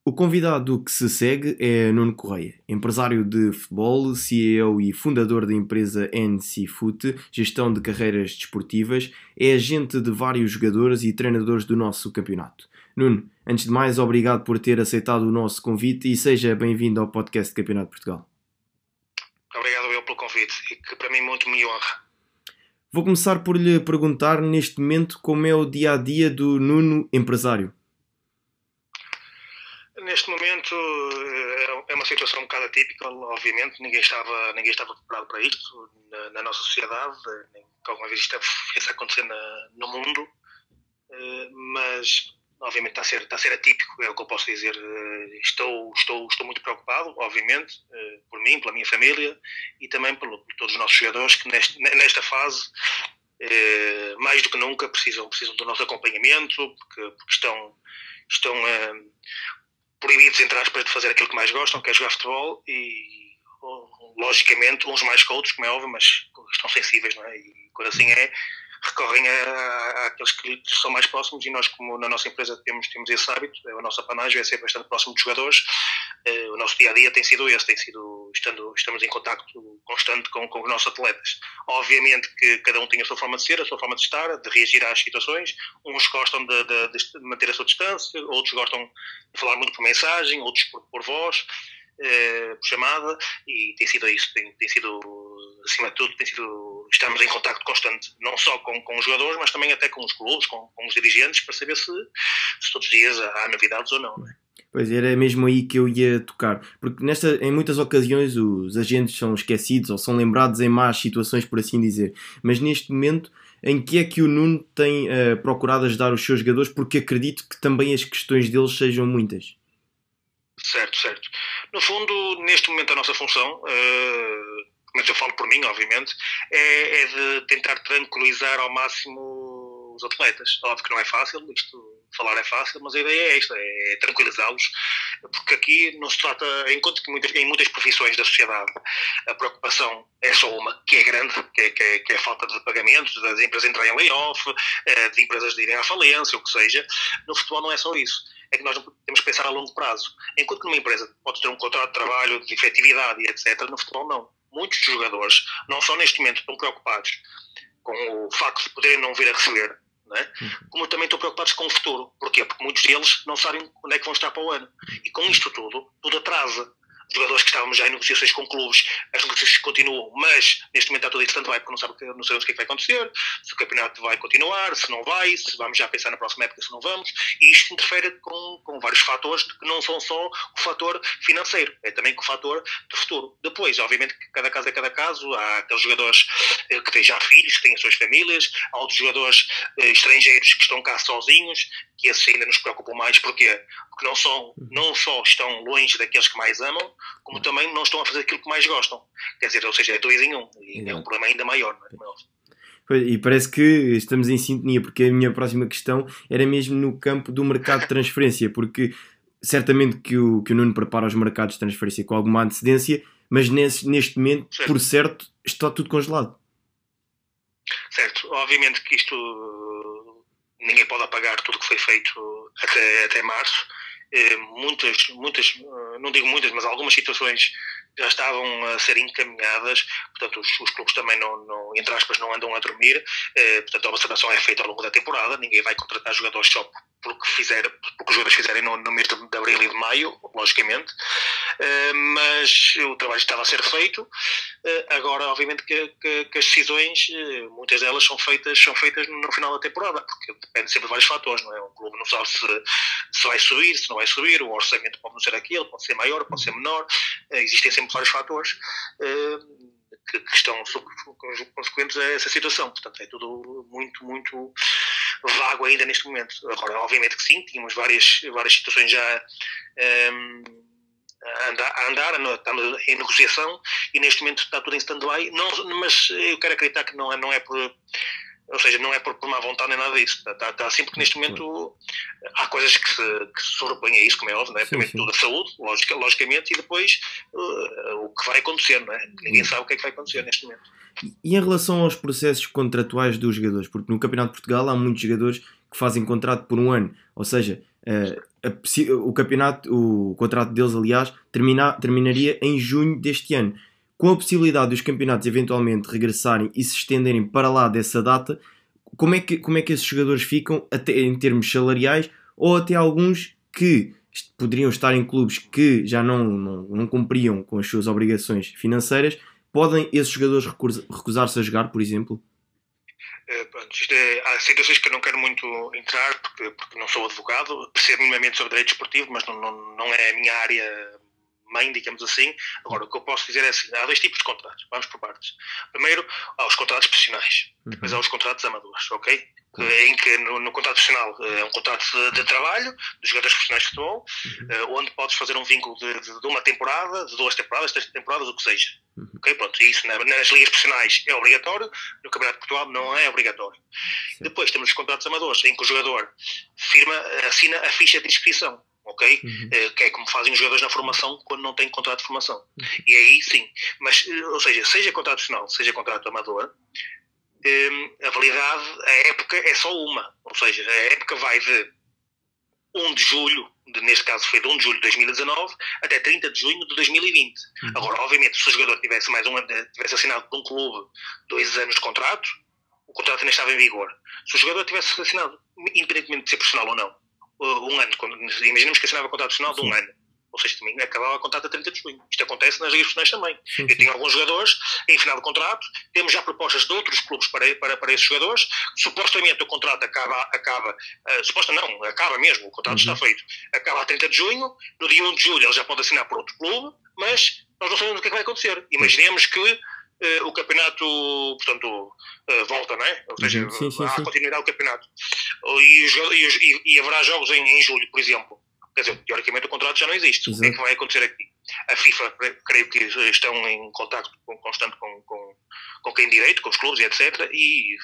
O convidado que se segue é Nuno Correia, empresário de futebol, CEO e fundador da empresa NC Foot, gestão de carreiras desportivas, é agente de vários jogadores e treinadores do nosso campeonato. Nuno, antes de mais, obrigado por ter aceitado o nosso convite e seja bem-vindo ao podcast Campeonato de Portugal. Obrigado eu pelo convite e que para mim muito me honra. Vou começar por lhe perguntar neste momento como é o dia a dia do Nuno empresário. Neste momento eh, é uma situação um bocado atípica, obviamente, ninguém estava, ninguém estava preparado para isto na, na nossa sociedade, nem que alguma vez isto viesse a acontecer na, no mundo mas obviamente está a ser, está a ser atípico, é o que eu posso dizer. Estou, estou, estou muito preocupado, obviamente, por mim, pela minha família e também por, por todos os nossos jogadores que neste, nesta fase, mais do que nunca, precisam, precisam do nosso acompanhamento, porque, porque estão, estão proibidos, entre aspas, de fazer aquilo que mais gostam, que é jogar futebol e logicamente uns mais que outros, como é óbvio, mas estão sensíveis, não é? E quando assim é, recorrem a, àqueles que são mais próximos e nós, como na nossa empresa temos, temos esse hábito, a nossa panagem é ser bastante próximo dos jogadores, uh, o nosso dia a dia tem sido esse, tem sido, estando, estamos em contato constante com, com os nossos atletas. Obviamente que cada um tem a sua forma de ser, a sua forma de estar, de reagir às situações, uns gostam de, de, de manter a sua distância, outros gostam de falar muito por mensagem, outros por, por voz, uh, por chamada, e tem sido isso, tem, tem sido, acima de tudo, tem sido estamos em contato constante, não só com, com os jogadores, mas também até com os clubes, com, com os dirigentes, para saber se, se, todos os dias há novidades ou não. Pois era mesmo aí que eu ia tocar, porque nesta, em muitas ocasiões os agentes são esquecidos ou são lembrados em más situações, por assim dizer. Mas neste momento, em que é que o Nuno tem uh, procurado ajudar os seus jogadores? Porque acredito que também as questões deles sejam muitas. Certo, certo. No fundo, neste momento, a nossa função. Uh mas eu falo por mim, obviamente, é, é de tentar tranquilizar ao máximo os atletas. Óbvio que não é fácil, isto falar é fácil, mas a ideia é esta, é tranquilizá-los, porque aqui não se trata, enquanto que muitas, em muitas profissões da sociedade a preocupação é só uma, que é grande, que é, que é, que é a falta de pagamentos, das empresas entrarem em layoff, eh, de empresas de irem à falência, o que seja, no futebol não é só isso. É que nós temos que pensar a longo prazo. Enquanto que numa empresa pode ter um contrato de trabalho, de efetividade etc., no futebol não muitos jogadores, não só neste momento estão preocupados com o facto de poderem não vir a receber, é? Uhum. como também estão preocupados com o futuro. Porquê? Porque muitos deles não sabem onde é que vão estar para o ano. E com isto tudo, tudo atrasa jogadores que estávamos já em negociações com clubes, as negociações continuam, mas neste momento está tudo em stand-by porque não, sabe, não sabemos o que, é que vai acontecer, se o campeonato vai continuar, se não vai, se vamos já pensar na próxima época, se não vamos, e isto interfere com, com vários fatores que não são só o fator financeiro, é também o fator do futuro. Depois, obviamente, que cada caso é cada caso, há aqueles jogadores eh, que têm já filhos, que têm as suas famílias, há outros jogadores eh, estrangeiros que estão cá sozinhos, que esses ainda nos preocupam mais, porquê? Porque não, são, não só estão longe daqueles que mais amam, como também não estão a fazer aquilo que mais gostam. Quer dizer, ou seja, é dois em um. E Exato. é um problema ainda maior, não é? E parece que estamos em sintonia, porque a minha próxima questão era mesmo no campo do mercado de transferência, porque certamente que o, que o Nuno prepara os mercados de transferência com alguma antecedência, mas nesse, neste momento, certo. por certo, está tudo congelado. Certo, obviamente que isto ninguém pode apagar tudo o que foi feito até, até março. Eh, muitas, muitas, eh, não digo muitas, mas algumas situações já estavam a ser encaminhadas, portanto os, os clubes também não, não, entre aspas, não andam a dormir, eh, portanto a observação é feita ao longo da temporada, ninguém vai contratar jogadores só pelo que, fizer, pelo que os jogadores fizerem no, no mês de, de abril e de maio, logicamente, eh, mas o trabalho estava a ser feito, eh, agora obviamente que, que, que, as decisões, eh, muitas delas são feitas, são feitas no final da temporada, porque depende sempre de vários fatores, não é? O clube não sabe se, se vai subir, se não vai subir, o orçamento pode não ser aquele, pode ser maior, pode ser menor, existem sempre vários fatores uh, que, que, estão consequentes a essa situação. Portanto, é tudo muito, muito vago ainda neste momento. Agora, obviamente que sim, tínhamos várias, várias situações já. Um, ehm, a andar, a andar, estamos em negociação e neste momento está tudo em stand-by, mas eu quero acreditar que não é, não é por ou seja, não é por, por má vontade nem nada disso. Está, está, assim porque neste momento há coisas que se, que se sobrepõem a isso, como é óbvio, não é? Primeiro tudo a saúde, logic, logicamente, e depois uh, o que vai acontecer, não é? Ninguém sabe o que é que vai acontecer neste momento. E em relação aos processos contratuais dos jogadores, porque no Campeonato de Portugal há muitos jogadores que fazem contrato por um ano, ou seja, uh, a, o campeonato, o contrato deles, aliás, termina, terminaria em junho deste ano com a possibilidade dos campeonatos eventualmente regressarem e se estenderem para lá dessa data, como é que, como é que esses jogadores ficam até em termos salariais ou até alguns que poderiam estar em clubes que já não, não, não cumpriam com as suas obrigações financeiras, podem esses jogadores recusar-se a jogar, por exemplo? É, pronto, é, há situações que eu não quero muito entrar porque, porque não sou advogado, percebo minimamente sobre direito esportivo, mas não, não, não é a minha área mãe, digamos assim. Agora, o que eu posso dizer é assim: há dois tipos de contratos, vamos por partes. Primeiro, há os contratos profissionais, uhum. depois há os contratos amadores, ok? em que no, no, contrato profissional é um contrato de, de, trabalho dos jogadores profissionais de futebol, uhum. onde podes fazer um vínculo de, de, de, uma temporada, de duas temporadas, três temporadas, o que seja. Uhum. Ok, pronto, isso nas ligas profissionais é obrigatório, no Campeonato de Portugal não é obrigatório. Sim. Depois temos os contratos amadores, em que o jogador firma, assina a ficha de inscrição ok? Uhum. Uh, que é como fazem os jogadores na formação quando não têm contrato de formação. Uhum. E aí sim, mas, ou seja, seja contrato profissional, seja contrato amador, um, a validade, a época é só uma. Ou seja, a época vai de 1 de julho, de, neste caso foi de 1 de julho de 2019, até 30 de junho de 2020. Uhum. Agora, obviamente, se o jogador tivesse mais um tivesse assinado por um clube dois anos de contrato, o contrato ainda estava em vigor. Se o jogador tivesse assinado, independentemente de ser profissional ou não, um ano, imaginemos que assinava contrato profissional de um ano, ou seja, também acabava a contrato a 30 de junho. Isto acontece nas ligas profissionais também. Sim, sim. Eu tenho alguns jogadores em final de contrato, temos já propostas de outros clubes para, para, para esses jogadores. Supostamente o contrato acaba, acaba uh, suposta não, acaba mesmo, o contrato uhum. está feito. Acaba a 30 de junho, no dia 1 de julho ele já pode assinar por outro clube, mas nós não sabemos o que, é que vai acontecer. Imaginemos que uh, o campeonato, portanto, uh, volta, não é? Ou seja, sim, sim, há continuidade do campeonato. E, e, e, haverá jogos em, em julho, por exemplo Quer dizer, teoricamente o contrato já não existe. Exato. O que é que vai acontecer aqui? A FIFA, creio que estão em contato constante com, com, com quem direito, com os clubes e etc. E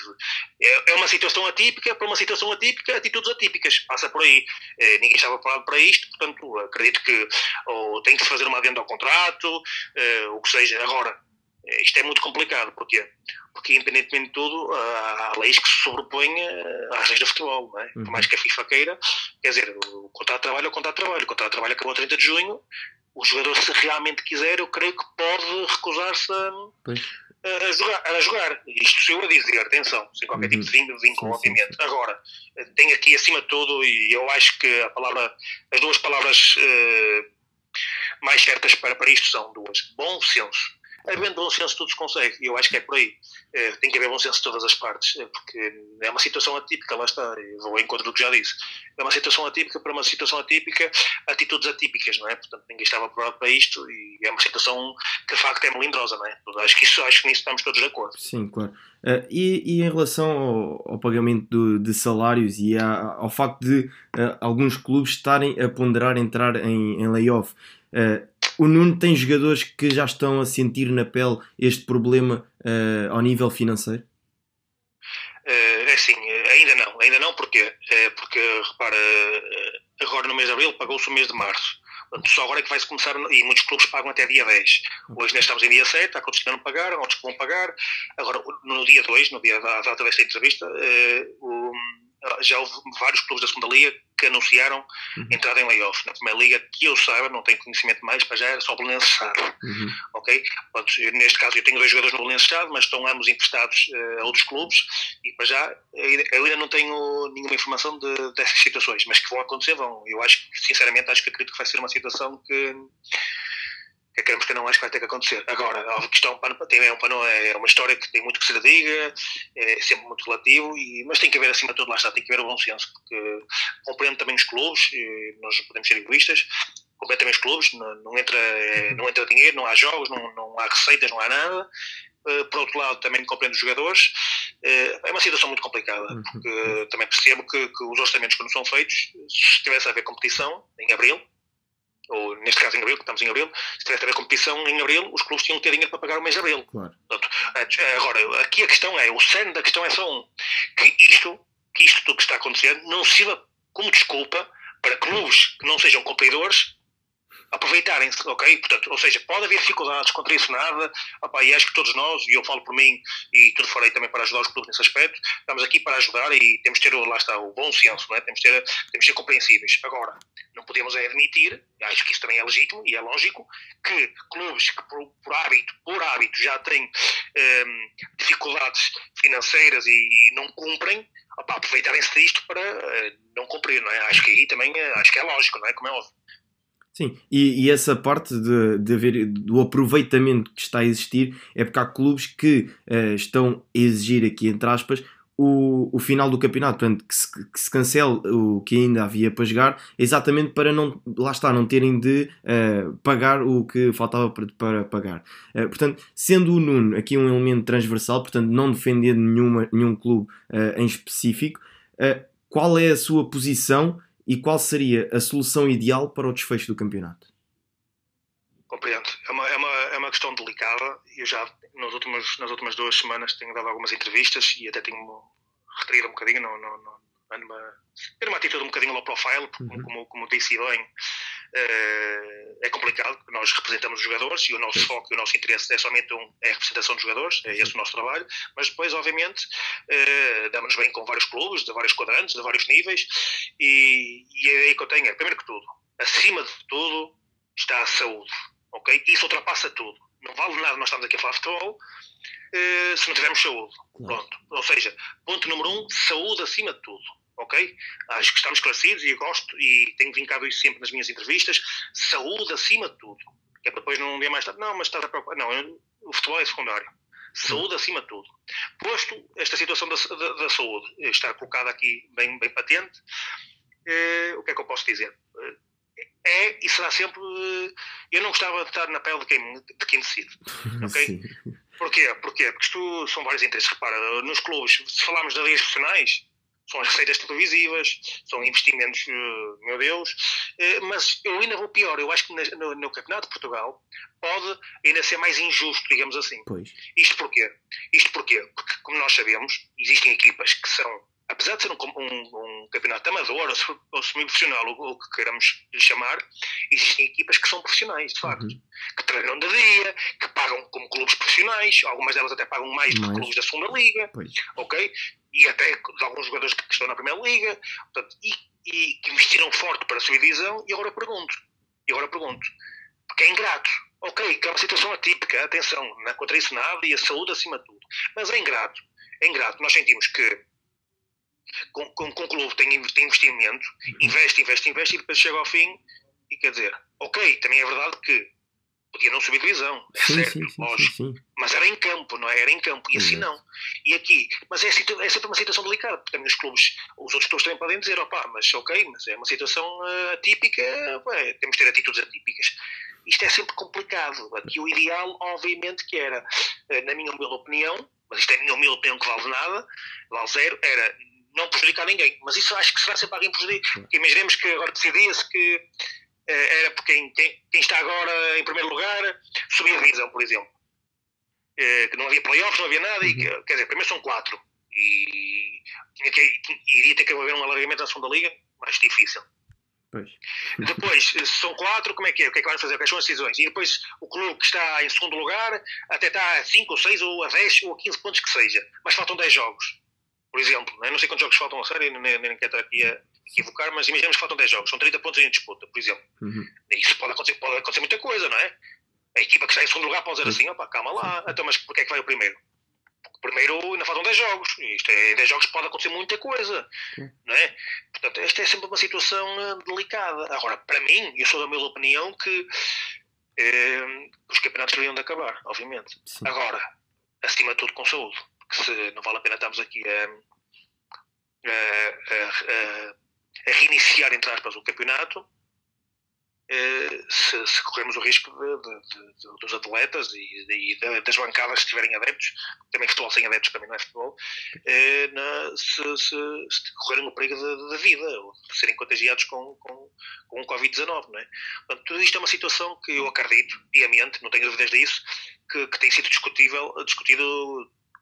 é, é uma situação atípica, para uma situação atípica, atitudes atípicas. Passa por aí. É, ninguém estava preparado para isto, portanto, acredito que ou tem que se fazer uma adenda ao contrato, é, o que seja. Agora, isto é muito complicado. Porquê? Porque, independentemente de tudo, há leis que se sobrepõem eh, às leis do futebol. É? Uhum. Por mais que a FIFA queira, quer dizer, o contrato de trabalho é o contrato de trabalho. O contrato de trabalho acabou a 30 de junho. O jogador, se realmente quiser, eu creio que pode recusar-se a, a, jogar, a jogar. Isto se eu a dizer, atenção, sem qualquer uhum. tipo de vínculo, obviamente. Agora, tem aqui acima de tudo, e eu acho que a palavra, as duas palavras uh, mais certas para, para isto são duas: bom senso havendo bom senso tudo se consegue, e eu acho que é por aí. É, tem que haver bom senso de todas as partes, é, porque é uma situação atípica, lá está, vou ao encontro do que já disse. É uma situação atípica para uma situação atípica, atitudes atípicas, não é? Portanto, ninguém estava preparado para isto e é uma situação que de facto é melindrosa, não é? Acho que, isso, acho que nisso estamos todos de acordo. Sim, claro. Uh, e, e, em relação ao, ao pagamento do, de salários e a, ao facto de uh, alguns clubes estarem a ponderar entrar em, em layoff, uh, o Nuno tem jogadores que já estão a sentir na pele este problema uh, ao nível financeiro? Uh, é assim, ainda não, ainda não, porque, é porque repara, agora no mês de abril pagou-se o mês de março. Só agora é que vai-se começar, e muitos clubes pagam até dia 10. Hoje nós estamos em dia 7, há clubes que não pagaram, outros que vão pagar. Agora, no dia 2, no dia da data desta entrevista, uh, o já houve vários clubes da segunda liga que anunciaram uhum. entrada em layoff. Na primeira liga, que eu saiba, não tenho conhecimento mais, para já era só o Belenenses Estado. Uhum. Ok? Pronto, neste caso, eu tenho dois jogadores no Belenenses Estado, mas estão ambos emprestados uh, a outros clubes e para já eu ainda não tenho nenhuma informação de, dessas situações, mas que vão acontecer, vão. Eu acho, sinceramente, acho que acredito que vai ser uma situação que que queremos que não acho que vai ter que acontecer. Agora, a questão é, um pano, é uma história que tem muito que se diga, é sempre muito relativo, e, mas tem que haver acima de tudo, lá está, tem que haver o bom senso, porque compreendo também os clubes, nós podemos ser egoístas, compreendo também os clubes, não, não, entra, é, não entra dinheiro, não há jogos, não, não há receitas, não há nada. Uh, por outro lado, também compreendo os jogadores. Uh, é uma situação muito complicada, uhum. porque também percebo que, que os orçamentos, quando são feitos, se tivesse a haver competição em abril, ou neste caso em abril, que estamos em abril, se tivesse a haver competição em abril, os clubes tinham que ter dinheiro para pagar o mês de abril. Claro. Portanto, agora, aqui a questão é, o cerne da questão é só um, que isto, que isto tudo que está acontecendo não sirva como desculpa para clubes que não sejam cumpridores aproveitarem-se, ok? Portanto, ou seja, pode haver dificuldades contra isso nada, opa, e acho que todos nós, e eu falo por mim, e tudo farei também para ajudar os clubes nesse aspecto, estamos aqui para ajudar e temos de ter, lá está, o bom senso, não é? temos, de ter, temos de ser compreensíveis. Agora, não podemos é admitir, acho que isso também é legítimo e é lógico, que clubes que por, por hábito, por hábito já têm um, dificuldades financeiras e, e não cumprem, aproveitarem-se disto para uh, não cumprir, não é? Acho que aí também, uh, acho que é lógico, não é? Como é óbvio. Sim, e, e, essa parte de, de haver, do aproveitamento que está a existir é porque há clubes que uh, estão a exigir aqui, entre aspas, o, o final do campeonato, portanto, que se, que se cancele o que ainda havia para jogar, exatamente para não, lá está, não terem de uh, pagar o que faltava para, para pagar. Uh, portanto, sendo o Nuno aqui um elemento transversal, portanto, não defendendo nenhuma, nenhum clube em específico, qual é a sua posição e qual seria a solução ideal para o desfecho do campeonato? Compreendo. É uma, é uma, é uma questão delicada. Eu já, nas últimas, nas últimas duas semanas, tenho dado algumas entrevistas e até tenho retraído um bocadinho no, no, no, numa, ter uma atitude um bocadinho low profile, uhum. como, como disse bem, é complicado, nós representamos os jogadores e o nosso Sim. foco e o nosso interesse é somente um, é a representação dos jogadores, é esse o nosso trabalho, mas depois, obviamente, uh, damos bem com vários clubes, de vários quadrantes, de vários níveis, e, e é aí que eu tenho, é, primeiro que tudo, acima de tudo está a saúde ok? Isso ultrapassa tudo. Não vale nada nós estamos aqui a falar de futebol uh, se não tivermos saúde. Pronto. Ou seja, ponto número um, saúde acima de tudo. Ok? Acho que estamos esclarecidos e gosto e tenho vincado isso sempre nas minhas entrevistas. Saúde acima de tudo. Que é para depois não um dia mais tarde, não, mas estás a preocupar. Não, o futebol é secundário. Saúde acima de tudo. Posto esta situação da, da, da saúde estar colocada aqui bem, bem patente, eh, o que é que eu posso dizer? Eh, é e será sempre. Eu não gostava de estar na pele de quem, de quem decide. Ok? Porquê? Porquê? Porque isto são vários interesses. Repara, nos clubes, se falarmos de ligas profissionais, são as receitas televisivas, são investimentos, eh, meu Deus, eh, mas eu ainda vou pior. Eu acho que no, no Campeonato de Portugal pode ainda ser mais injusto, digamos assim. Pois. Isto porquê? Isto porquê? Porque, como nós sabemos, existem equipas que são apesar de ser um, um, um campeonato amador ou, ou semi-profissional, ou o que queiramos lhe chamar, existem equipas que são profissionais, de facto, uhum. que treinam de dia, que pagam como clubes profissionais, algumas delas até pagam mais, do que clubes da segunda liga, pois. ok? E até de alguns jogadores que estão na primeira liga, portanto, e, e que investiram forte para a sua divisão, e agora pergunto, e agora pergunto, porque é ingrato, ok, que é uma situação atípica, atenção, não é contra isso nada, e a saúde acima de tudo, mas é ingrato, é ingrato, nós sentimos que com, com, com o clube tem, tem investimento, uhum. investe, investe, investe e depois chega ao fim e quer dizer, ok, também é verdade que podia não subir divisão, é sim, certo, sim, sim, lógico, mas era em campo, não é? Era em campo, e assim não. E aqui, mas é, é sempre uma situação delicada, porque também os clubes, os outros clubes também podem dizer, opá, mas ok, mas é uma situação uh, atípica, ué, temos de ter atitudes atípicas. Isto é sempre complicado. Aqui o ideal, obviamente, que era, eh, na minha humilde opinião, mas isto é a minha humilde opinião que vale nada, vale zero, era não prejudicar ninguém. Mas isso acho que será sempre alguém prejudicar. Porque imaginemos que agora decidia-se que eh, era porque quem, quem, está agora em primeiro lugar subia a divisão, por exemplo. Eh, que não havia playoffs, não havia nada, uhum. e que, quer dizer, primeiro são quatro. E tinha que, iria ter que haver um alargamento da segunda liga, mais difícil. Pois. Depois, se são quatro, como é que é? O que é que vai fazer? Quais são as decisões? E depois, o clube que está em segundo lugar até está a 5 ou 6 ou a 10 ou a 15 pontos que seja, mas faltam 10 jogos por exemplo, né? não sei quantos jogos faltam a série, nem, nem quero estar aqui a equivocar, mas imaginemos que faltam 10 jogos, são 30 pontos em disputa, por exemplo. Uhum. Isso pode acontecer, pode acontecer muita coisa, não é? A equipa que está em segundo lugar pode dizer assim, opa, calma lá, então, mas porquê é que vai o primeiro? Porque o primeiro ainda faltam 10 jogos, e isto é, em 10 jogos pode acontecer muita coisa, não é? Portanto, esta é sempre uma situação uh, delicada. Agora, para mim, eu sou da minha opinião que eh, os campeonatos deveriam de acabar, obviamente. Sim. Agora, acima de tudo com saúde que se não vale a pena estarmos aqui a, a, a, a reiniciar, entre aspas, o campeonato, eh, se, se, corremos o risco de, de, de, dos atletas e, das bancadas se tiverem adeptos, também futebol sem adeptos mim não é futebol, eh, na, se, se, se, correrem o perigo da vida ou de serem contagiados com, com, com o Covid-19. Não é? Portanto, tudo isto é uma situação que eu acredito, piamente, não tenho dúvidas disso, que, que tem sido discutível, discutido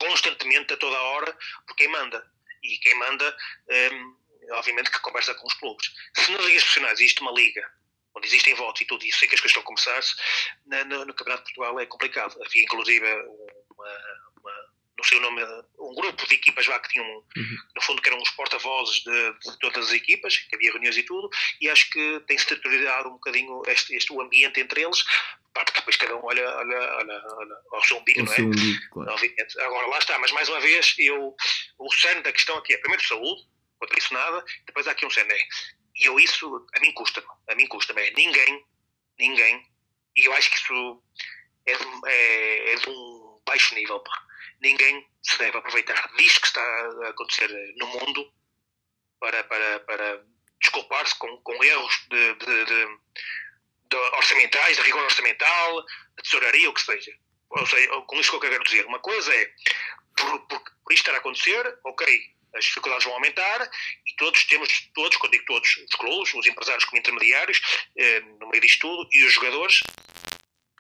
constantemente, a toda a hora, por quem manda. E quem manda, um, obviamente, que conversa com os clubes. Se nas ligas profissionais existe uma liga onde existem votos e tudo, e sei que as coisas estão a começar-se, no, no, Campeonato de Portugal é complicado. Havia, inclusive, uma, uma, não sei o nome, um grupo de equipas lá que tinham, uhum. no fundo, que eram os porta-vozes de, de, todas as equipas, que havia reuniões e tudo, e acho que tem-se deteriorado um bocadinho este, este, o ambiente entre eles, porque depois cada um olha, olha, olha, olha ao seu umbigo, não é? Umbigo, claro. Agora lá está, mas mais uma vez, eu, o cerne da questão aqui é primeiro saúde, contra isso nada, depois há aqui um cerne. E eu isso, a mim custa, a mim custa, é ninguém, ninguém, e eu acho que isso é de, é, é de um baixo nível, pá. Ninguém se deve aproveitar disto que está a acontecer no mundo para, para, para desculpar-se com, com erros de, de, de, de, orçamentais, de rigor orçamental, de tesouraria, o que seja. Ou seja, com isso que eu quero dizer. Uma coisa é, por, por, por isto estar a acontecer, ok, as dificuldades vão aumentar e todos temos, todos, quando digo todos, os clubes, os empresários como intermediários, eh, no meio disto tudo, e os jogadores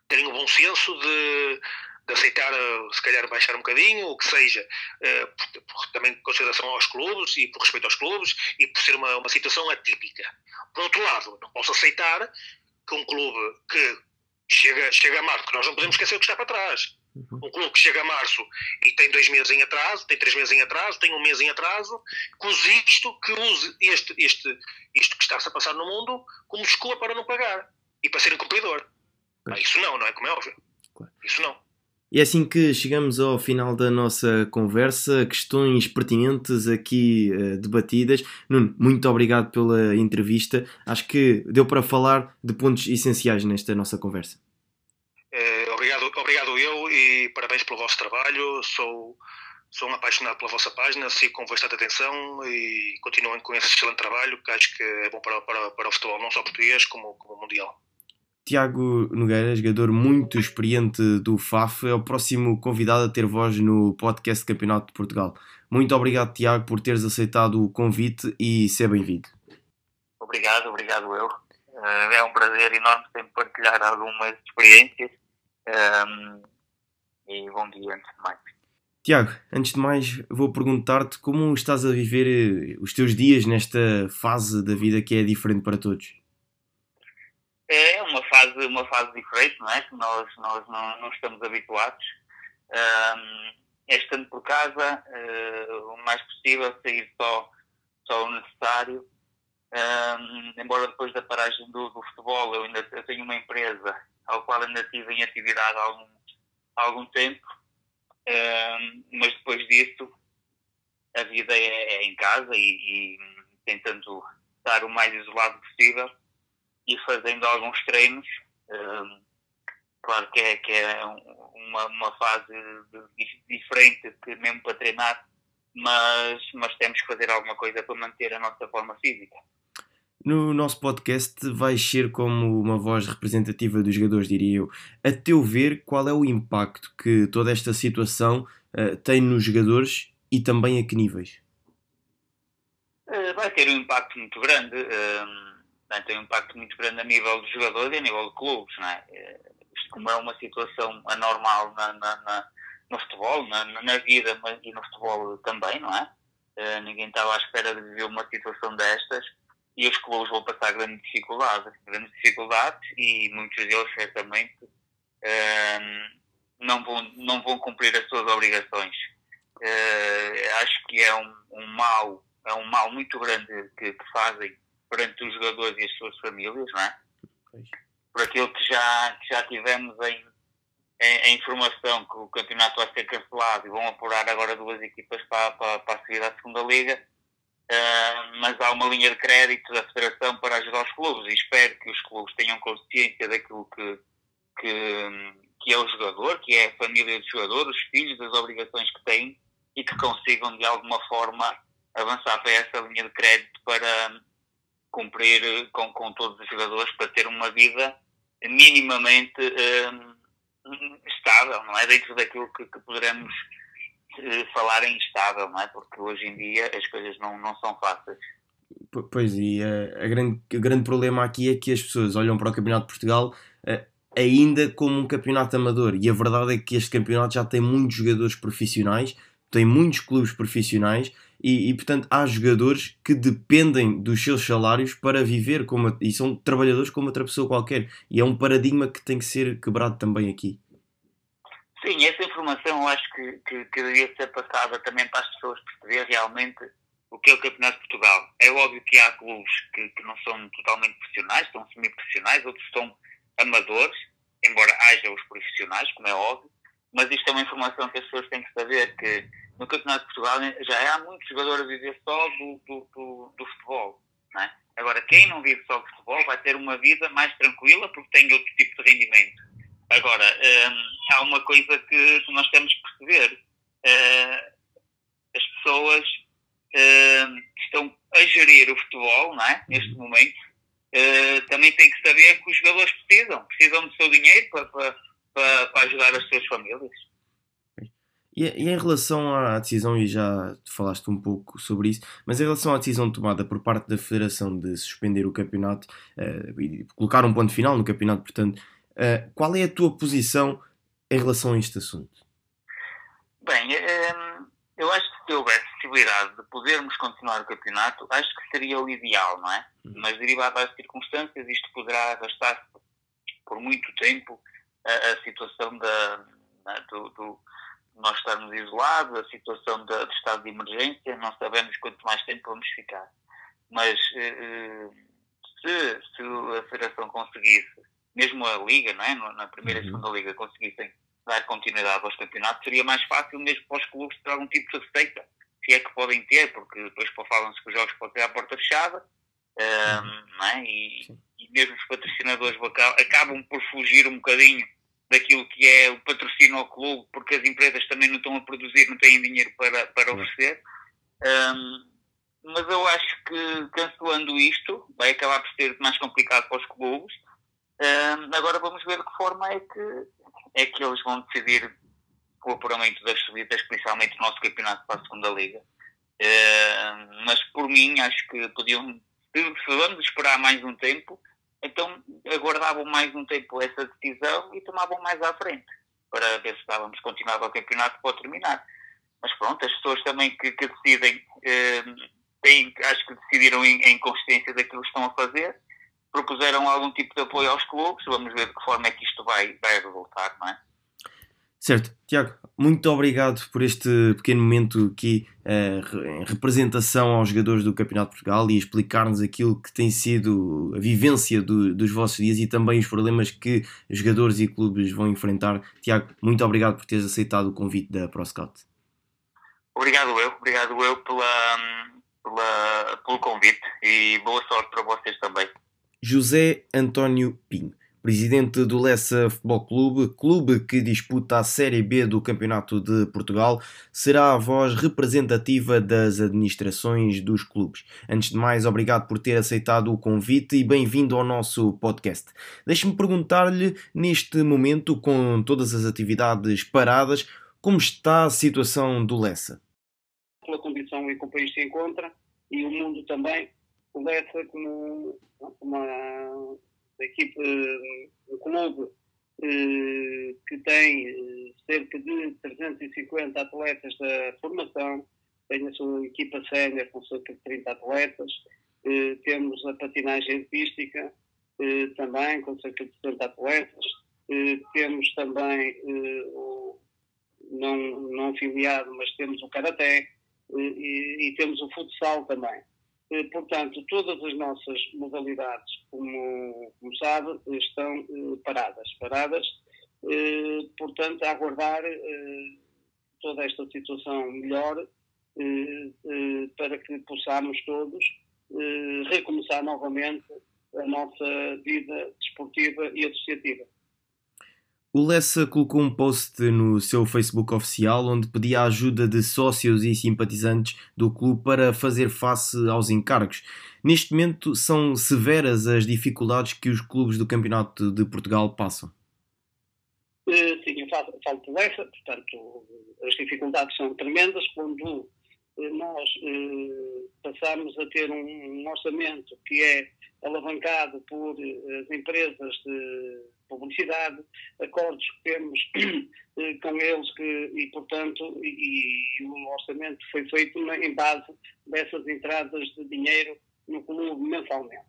terem o bom senso de, de aceitar, eh, se calhar, baixar um bocadinho, o que seja, eh, por, por, também em consideração aos clubes e por respeito aos clubes e por ser uma, uma situação atípica. Por outro lado, não posso aceitar que um clube que chega, chega a março, que nós não podemos esquecer o que está para trás. Uhum. Um clube que chega a março e tem dois meses em atraso, tem três meses em atraso, tem um mês em atraso, que use isto, que use este, este, isto que está-se a passar no mundo como desculpa para não pagar e para ser incumpridor. Ah, isso não, não é como é óbvio. Claro. Isso não. E é assim que chegamos ao final da nossa conversa, questões pertinentes aqui uh, debatidas. Nuno, muito obrigado pela entrevista. Acho que deu para falar de pontos essenciais nesta nossa conversa. Eh, obrigado, obrigado eu e parabéns pelo vosso trabalho. Sou, sou um apaixonado pela vossa página, sigo com bastante atenção e continuem com esse excelente trabalho que acho que é bom para, para, para o futebol, não só português, como, como mundial. Tiago Nogueira, jogador muito experiente do FAF, é o próximo convidado a ter voz no podcast Campeonato de Portugal. Muito obrigado, Tiago, por teres aceitado o convite e ser bem-vindo. Obrigado, obrigado eu. Eh, é um prazer enorme sempre partilhar algumas experiências. Um, ehm, e bom dia, antes de mais. Tiago, antes de mais, vou perguntar-te como estás a viver eh, os teus dias nesta fase da vida que é diferente para todos. É uma fase, uma fase diferente, não é? Que nós, nós não, não estamos habituados. Um, é estando por casa, uh, o mais possível, sair só, só o necessário. Um, embora depois da paragem do, do futebol, eu ainda eu tenho uma empresa ao qual ainda tive em atividade há algum, há algum tempo, um, mas depois disso a vida é, é em casa e, e tentando estar o mais isolado possível e fazendo alguns treinos. Um, claro que é, que é uma, uma fase diferente que mesmo para treinar, mas, mas temos que fazer alguma coisa para manter a nossa forma física. No nosso podcast vais ser como uma voz representativa dos jogadores, diria eu. A teu ver, qual é o impacto que toda esta situação uh, tem nos jogadores e também a que níveis? Uh, vai ter um impacto muito grande. Uh, Portanto, tem um impacto muito grande a nível de jogadores e a nível de clubes. Não é? Eh, isto, como é uma situação anormal na, na, na no futebol, na, na, vida e no futebol também, não é? Uh, ninguém estava à espera de viver uma situação destas e os clubes vão passar grandes dificuldades, grandes dificuldades e muitos deles certamente uh, não, vão, não vão cumprir as suas obrigações. Uh, acho que é um, um mal, é um mal muito grande que, que fazem perante os jogadores e as suas famílias, não é? Pois. Por aquilo que já, que já tivemos em, em, em, informação que o campeonato vai ser cancelado e vão apurar agora duas equipas para, para, para a seguir à segunda liga, uh, mas há uma linha de crédito da Federação para ajudar os clubes e espero que os clubes tenham consciência daquilo que, que, que é o jogador, que é a família do jogador, os filhos, as obrigações que têm e que consigam de alguma forma avançar para essa linha de crédito para cumprir eh, com, com todos os jogadores para ter uma vida minimamente um, estável, não é? Dentro daquilo que, que poderemos uh, falar em estável, não é? Porque hoje em dia as coisas não, não são fáceis. Pois, e a, a grande, o grande problema aqui é que as pessoas olham para o Campeonato de Portugal ainda como um campeonato amador, e a verdade é que este campeonato já tem muitos jogadores profissionais, tem muitos clubes profissionais e, e, portanto há jogadores que dependem dos seus salários para viver como, e são trabalhadores como outra pessoa qualquer e é um paradigma que tem que ser quebrado também aqui. Sim, essa informação eu acho que, que, que ser passada também para as pessoas perceber realmente o que é o Campeonato de Portugal. É óbvio que há clubes que, que não são totalmente profissionais, são semi-profissionais, outros são amadores, embora haja os profissionais, como é óbvio, mas isto é uma informação que as pessoas têm que saber, que no Campeonato de Portugal já há muitos jogadores a viver só do, do, do, do futebol. É? Agora, quem não vive só do futebol vai ter uma vida mais tranquila porque tem outro tipo de rendimento. Agora, hum, há uma coisa que nós temos que perceber. Uh, as pessoas uh, estão a gerir o futebol é? neste momento. Uh, também têm que saber que os jogadores precisam, precisam do seu dinheiro para, para, para ajudar as suas famílias. E, e, em relação à decisão, e já falaste um pouco sobre isso, mas em relação à decisão tomada por parte da Federação de suspender o campeonato uh, e colocar um ponto final no campeonato, portanto, uh, qual é a tua posição em relação a este assunto? Bem, ehm, eu acho que se houvesse possibilidade de podermos continuar o campeonato, acho que seria o ideal, não é? Uhum. Mas derivado das circunstâncias, isto poderá arrastar por muito tempo a, a situação da, do, do nós estarmos isolados, a situação de, de, estado de emergência, não sabemos quanto mais tempo vamos ficar. Mas eh, se, se a Federação conseguisse, mesmo a Liga, não é? na primeira e uhum. segunda Liga, conseguissem dar continuidade aos campeonatos, seria mais fácil mesmo para os clubes ter algum tipo de receita, se é que podem ter, porque depois falam-se que os jogos podem ter à porta fechada, um, uhum. é? e, e mesmo os patrocinadores acabam por fugir um bocadinho daquilo que é o patrocínio ao clube, porque as empresas também não estão a produzir, não têm dinheiro para, para oferecer. Um, mas eu acho que cancelando isto vai acabar por ser mais complicado para os clubes. Um, agora vamos ver de que forma é que, é que eles vão decidir o apuramento das subidas, principalmente no nosso campeonato para a segunda liga. Um, mas por mim acho que podiam, se vamos esperar mais um tempo, então aguardavam mais um tempo essa decisão e tomavam mais à frente para ver se estávamos continuava o campeonato para terminar. Mas pronto, as pessoas também que, que decidem, eh, têm, acho que decidiram em, em consciência daquilo que estão a fazer, propuseram algum tipo de apoio aos clubes, vamos ver de que forma é que isto vai, vai resultar, não é? Certo, Tiago, muito obrigado por este pequeno momento aqui uh, em representação aos jogadores do Campeonato de Portugal e explicar-nos aquilo que tem sido a vivência do, dos vossos dias e também os problemas que jogadores e clubes vão enfrentar. Tiago, muito obrigado por teres aceitado o convite da ProScout. Obrigado eu, obrigado eu pela, pela, pelo convite e boa sorte para vocês também. José António Pinho presidente do Lessa Futebol Clube, clube que disputa a Série B do Campeonato de Portugal, será a voz representativa das administrações dos clubes. Antes de mais, obrigado por ter aceitado o convite e bem-vindo ao nosso podcast. Deixe-me perguntar-lhe, neste momento, com todas as atividades paradas, como está a situação do Lessa? Pela condição em que o país se encontra e o mundo também, o Lessa como uma da equipe, um clube eh, que tem eh, cerca de 350 atletas da formação, tem a sua equipa sénior com cerca de 30 atletas, eh, temos a patinagem artística também com cerca de 70 atletas, temos também o não, não filiado, mas temos o karaté e, e temos o futsal também. Eh, portanto, todas as nossas modalidades, como, como sabe, estão eh, paradas. Paradas, eh, portanto, a aguardar toda esta situação melhor para que possamos todos recomeçar novamente a nossa vida desportiva e associativa. O Lessa colocou um post no seu Facebook oficial onde pedia a ajuda de sócios e simpatizantes do clube para fazer face aos encargos. Neste momento, são severas as dificuldades que os clubes do Campeonato de Portugal passam. Eh, sim, falo, por Lessa, portanto, as dificuldades são tremendas quando nós eh, passamos a ter um orçamento que é alavancado por as empresas de publicidade, acordos que temos eh, com eles que, e, portanto, e, e, o orçamento foi feito em base dessas entradas de dinheiro no clube mensalmente.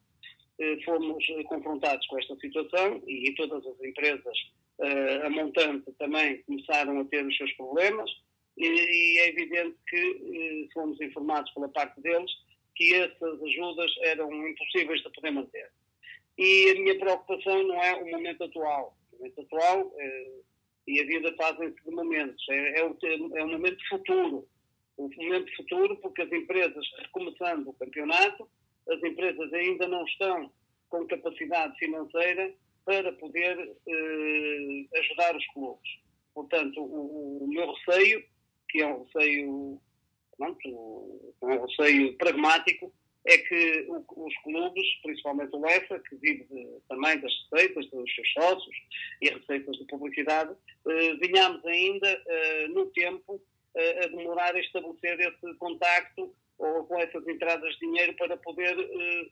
Eh, fomos confrontados com esta situação e todas as empresas eh, a montante também começaram a ter os seus problemas e, é evidente que fomos informados pela parte deles que essas ajudas eram impossíveis de poder manter. E a minha preocupação não é o momento atual. O momento atual é, e a vida fazem-se de momentos. É, é, o, é o momento futuro. O momento futuro, porque as empresas, recomeçando o campeonato, as empresas ainda não estão com capacidade financeira para poder eh, ajudar os clubes. Portanto, o, o, meu receio, que é um receio, pronto, um receio pragmático, é que os clubes, principalmente o Lessa, que vive de, também das receitas dos seus sócios e receitas de publicidade, eh, vinhamos ainda eh, no tempo eh, a demorar a estabelecer esse contacto ou com essas entradas de dinheiro para poder, eh,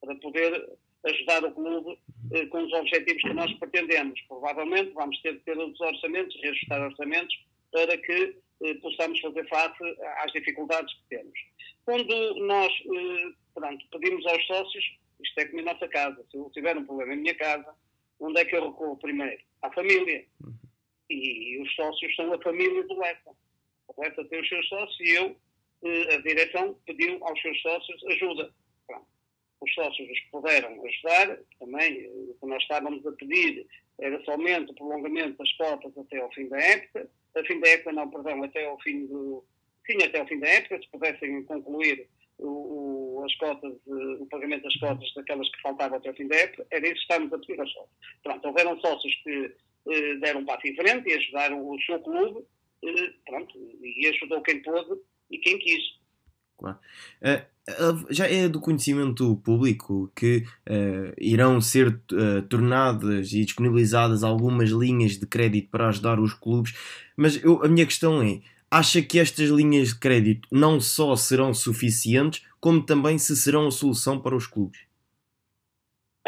para poder ajudar o clube eh, com os objetivos que nós pretendemos. Provavelmente vamos ter que ter os orçamentos, reajustar orçamentos para que eh, possamos fazer face às dificuldades que temos. Quando nós eh, pronto, pedimos aos sócios, isto é como em nossa casa, se eu tiver um problema em minha casa, onde é que eu recuo primeiro? À família. E os sócios são a família do EFA. O EFA tem os seus sócios e eu, eh, a direção, pediu aos seus sócios ajuda. Pronto. Os sócios os puderam ajudar, também o que nós estávamos a pedir era somente o prolongamento das cotas até ao fim da época, a fim da época, não, perdão, até ao fim do. Sim, até ao fim da época, se pudessem concluir o, o, as cotas, o pagamento das cotas daquelas que faltavam até ao fim da época, era isso que estamos a pedir aos sócios. Pronto, houveram sócios que eh, deram um passo em frente e ajudaram o seu clube, eh, pronto, e ajudou quem pôde e quem quis. Claro. Uh, já é do conhecimento público que uh, irão ser uh, tornadas e disponibilizadas algumas linhas de crédito para ajudar os clubes, mas eu, a minha questão é: acha que estas linhas de crédito não só serão suficientes, como também se serão a solução para os clubes?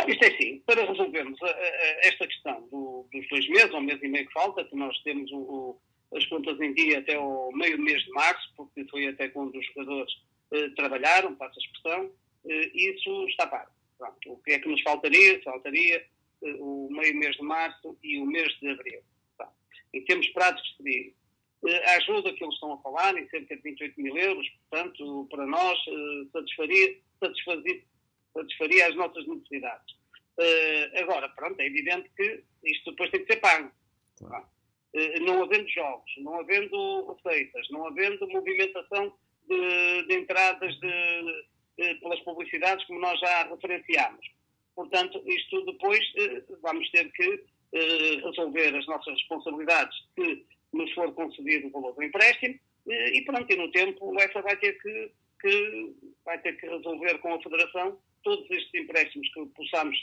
Isto é assim, para resolvermos a, a, esta questão do, dos dois meses, ou mês e meio que falta, que nós temos o as contas em dia até o meio mês de março, porque foi até quando os jogadores eh, trabalharam, passa a expressão, eh, isso está pago. Pronto, o que é que nos faltaria? Faltaria eh, o meio mês de março e o mês de abril. Pronto. Em termos práticos, seria a ajuda que eles estão a falar, em cerca de 28 mil euros, portanto, para nós, satisfaria, satisfazia, satisfaria as nossas necessidades. agora, pronto, é evidente que isto depois tem que ser pago. Claro. Eh, não havendo jogos, não havendo receitas, não havendo movimentação de, de entradas de, de, pelas publicidades, como nós já referenciámos. Portanto, isto depois eh, vamos ter que eh, resolver as nossas responsabilidades se nos for concedido o valor do empréstimo e pronto, e no tempo UEFA vai ter que, que, vai ter que resolver com a Federação todos estes empréstimos que possamos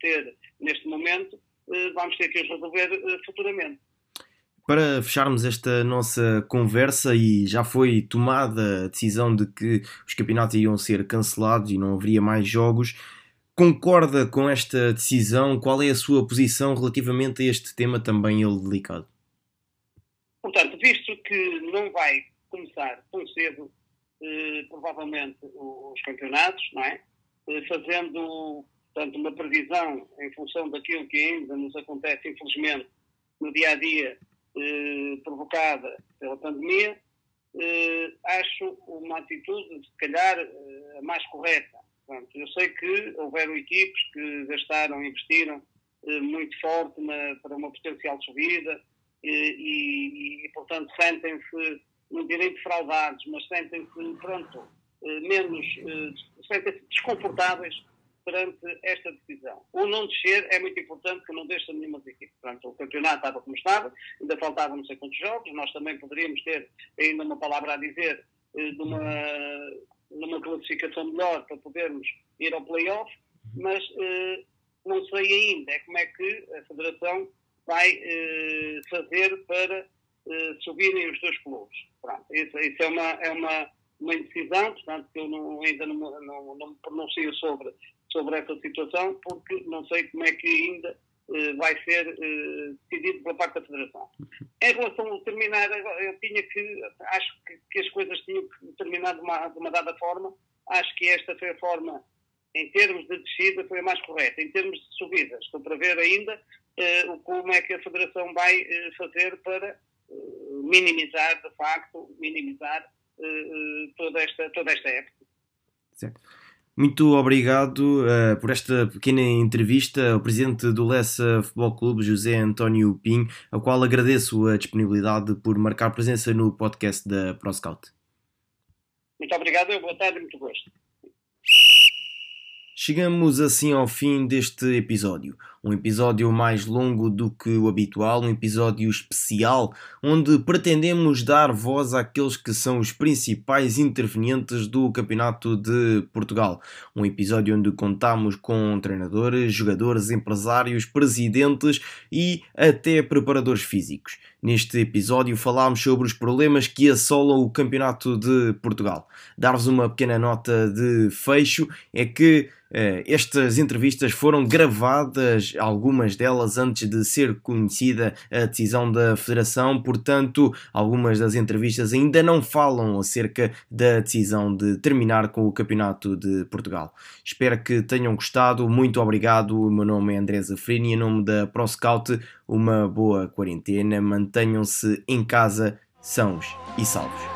ter neste momento, vamos ter que os resolver futuramente. Para fecharmos esta nossa conversa, e já foi tomada a decisão de que os campeonatos iam ser cancelados e não haveria mais jogos, concorda com esta decisão? Qual é a sua posição relativamente a este tema também ele delicado? Portanto, visto que não vai começar tão cedo, eh, provavelmente, os campeonatos, não é? Eh, fazendo, portanto, uma previsão em função daquilo que ainda nos acontece, infelizmente, no dia a dia eh, provocada pela pandemia, eh, acho uma atitude, se calhar, eh, a mais correta. Portanto, eu sei que houveram equipes que gastaram, investiram eh, muito forte na, para uma potencial subida e, e, e portanto, sentem-se, não direi defraudados, mas sentem-se, pronto, menos, sentem-se desconfortáveis perante esta decisão. O não descer é muito importante que não deixe nenhuma equipe. Portanto, o campeonato estava como estava, ainda faltavam não sei quantos jogos, nós também poderíamos ter ainda uma palavra a dizer eh, de uma, numa classificação melhor para podermos ir ao play-off, mas eh, não sei ainda é como é que a Federação vai eh, fazer para eh, subirem os dois clubes. Pronto, isso, isso é, uma, é uma, uma indecisão, portanto, que eu não, ainda não, não, não me pronuncio sobre sobre essa situação, porque não sei como é que ainda eh, vai ser eh, decidido pela parte da Federação. Em relação a terminar, eu tinha que, acho que, que as coisas tinham que terminar de uma, de uma, dada forma, acho que esta foi a forma, em termos de descida, foi a mais correta. Em termos de subidas, estou para ver ainda eh, como é que a Federação vai fazer para minimizar, de facto, minimizar toda, esta, toda esta época. Certo. Muito obrigado uh, por esta pequena entrevista ao presidente do Lessa Futebol Clube, José António Pinho, ao qual agradeço a disponibilidade por marcar presença no podcast da ProScout. Muito obrigado, boa tarde, muito gosto. Chegamos assim ao fim deste episódio. Um episódio mais longo do que o habitual, um episódio especial onde pretendemos dar voz àqueles que são os principais intervenientes do Campeonato de Portugal. Um episódio onde contamos com treinadores, jogadores, empresários, presidentes e até preparadores físicos. Neste episódio falámos sobre os problemas que assolam o Campeonato de Portugal. Dar-vos uma pequena nota de fecho é que estas entrevistas foram gravadas, algumas delas antes de ser conhecida a decisão da Federação, portanto, algumas das entrevistas ainda não falam acerca da decisão de terminar com o Campeonato de Portugal. Espero que tenham gostado, muito obrigado. O meu nome é André Zafrini, em nome da ProScout, uma boa quarentena, mantenham-se em casa, sãos e salvos.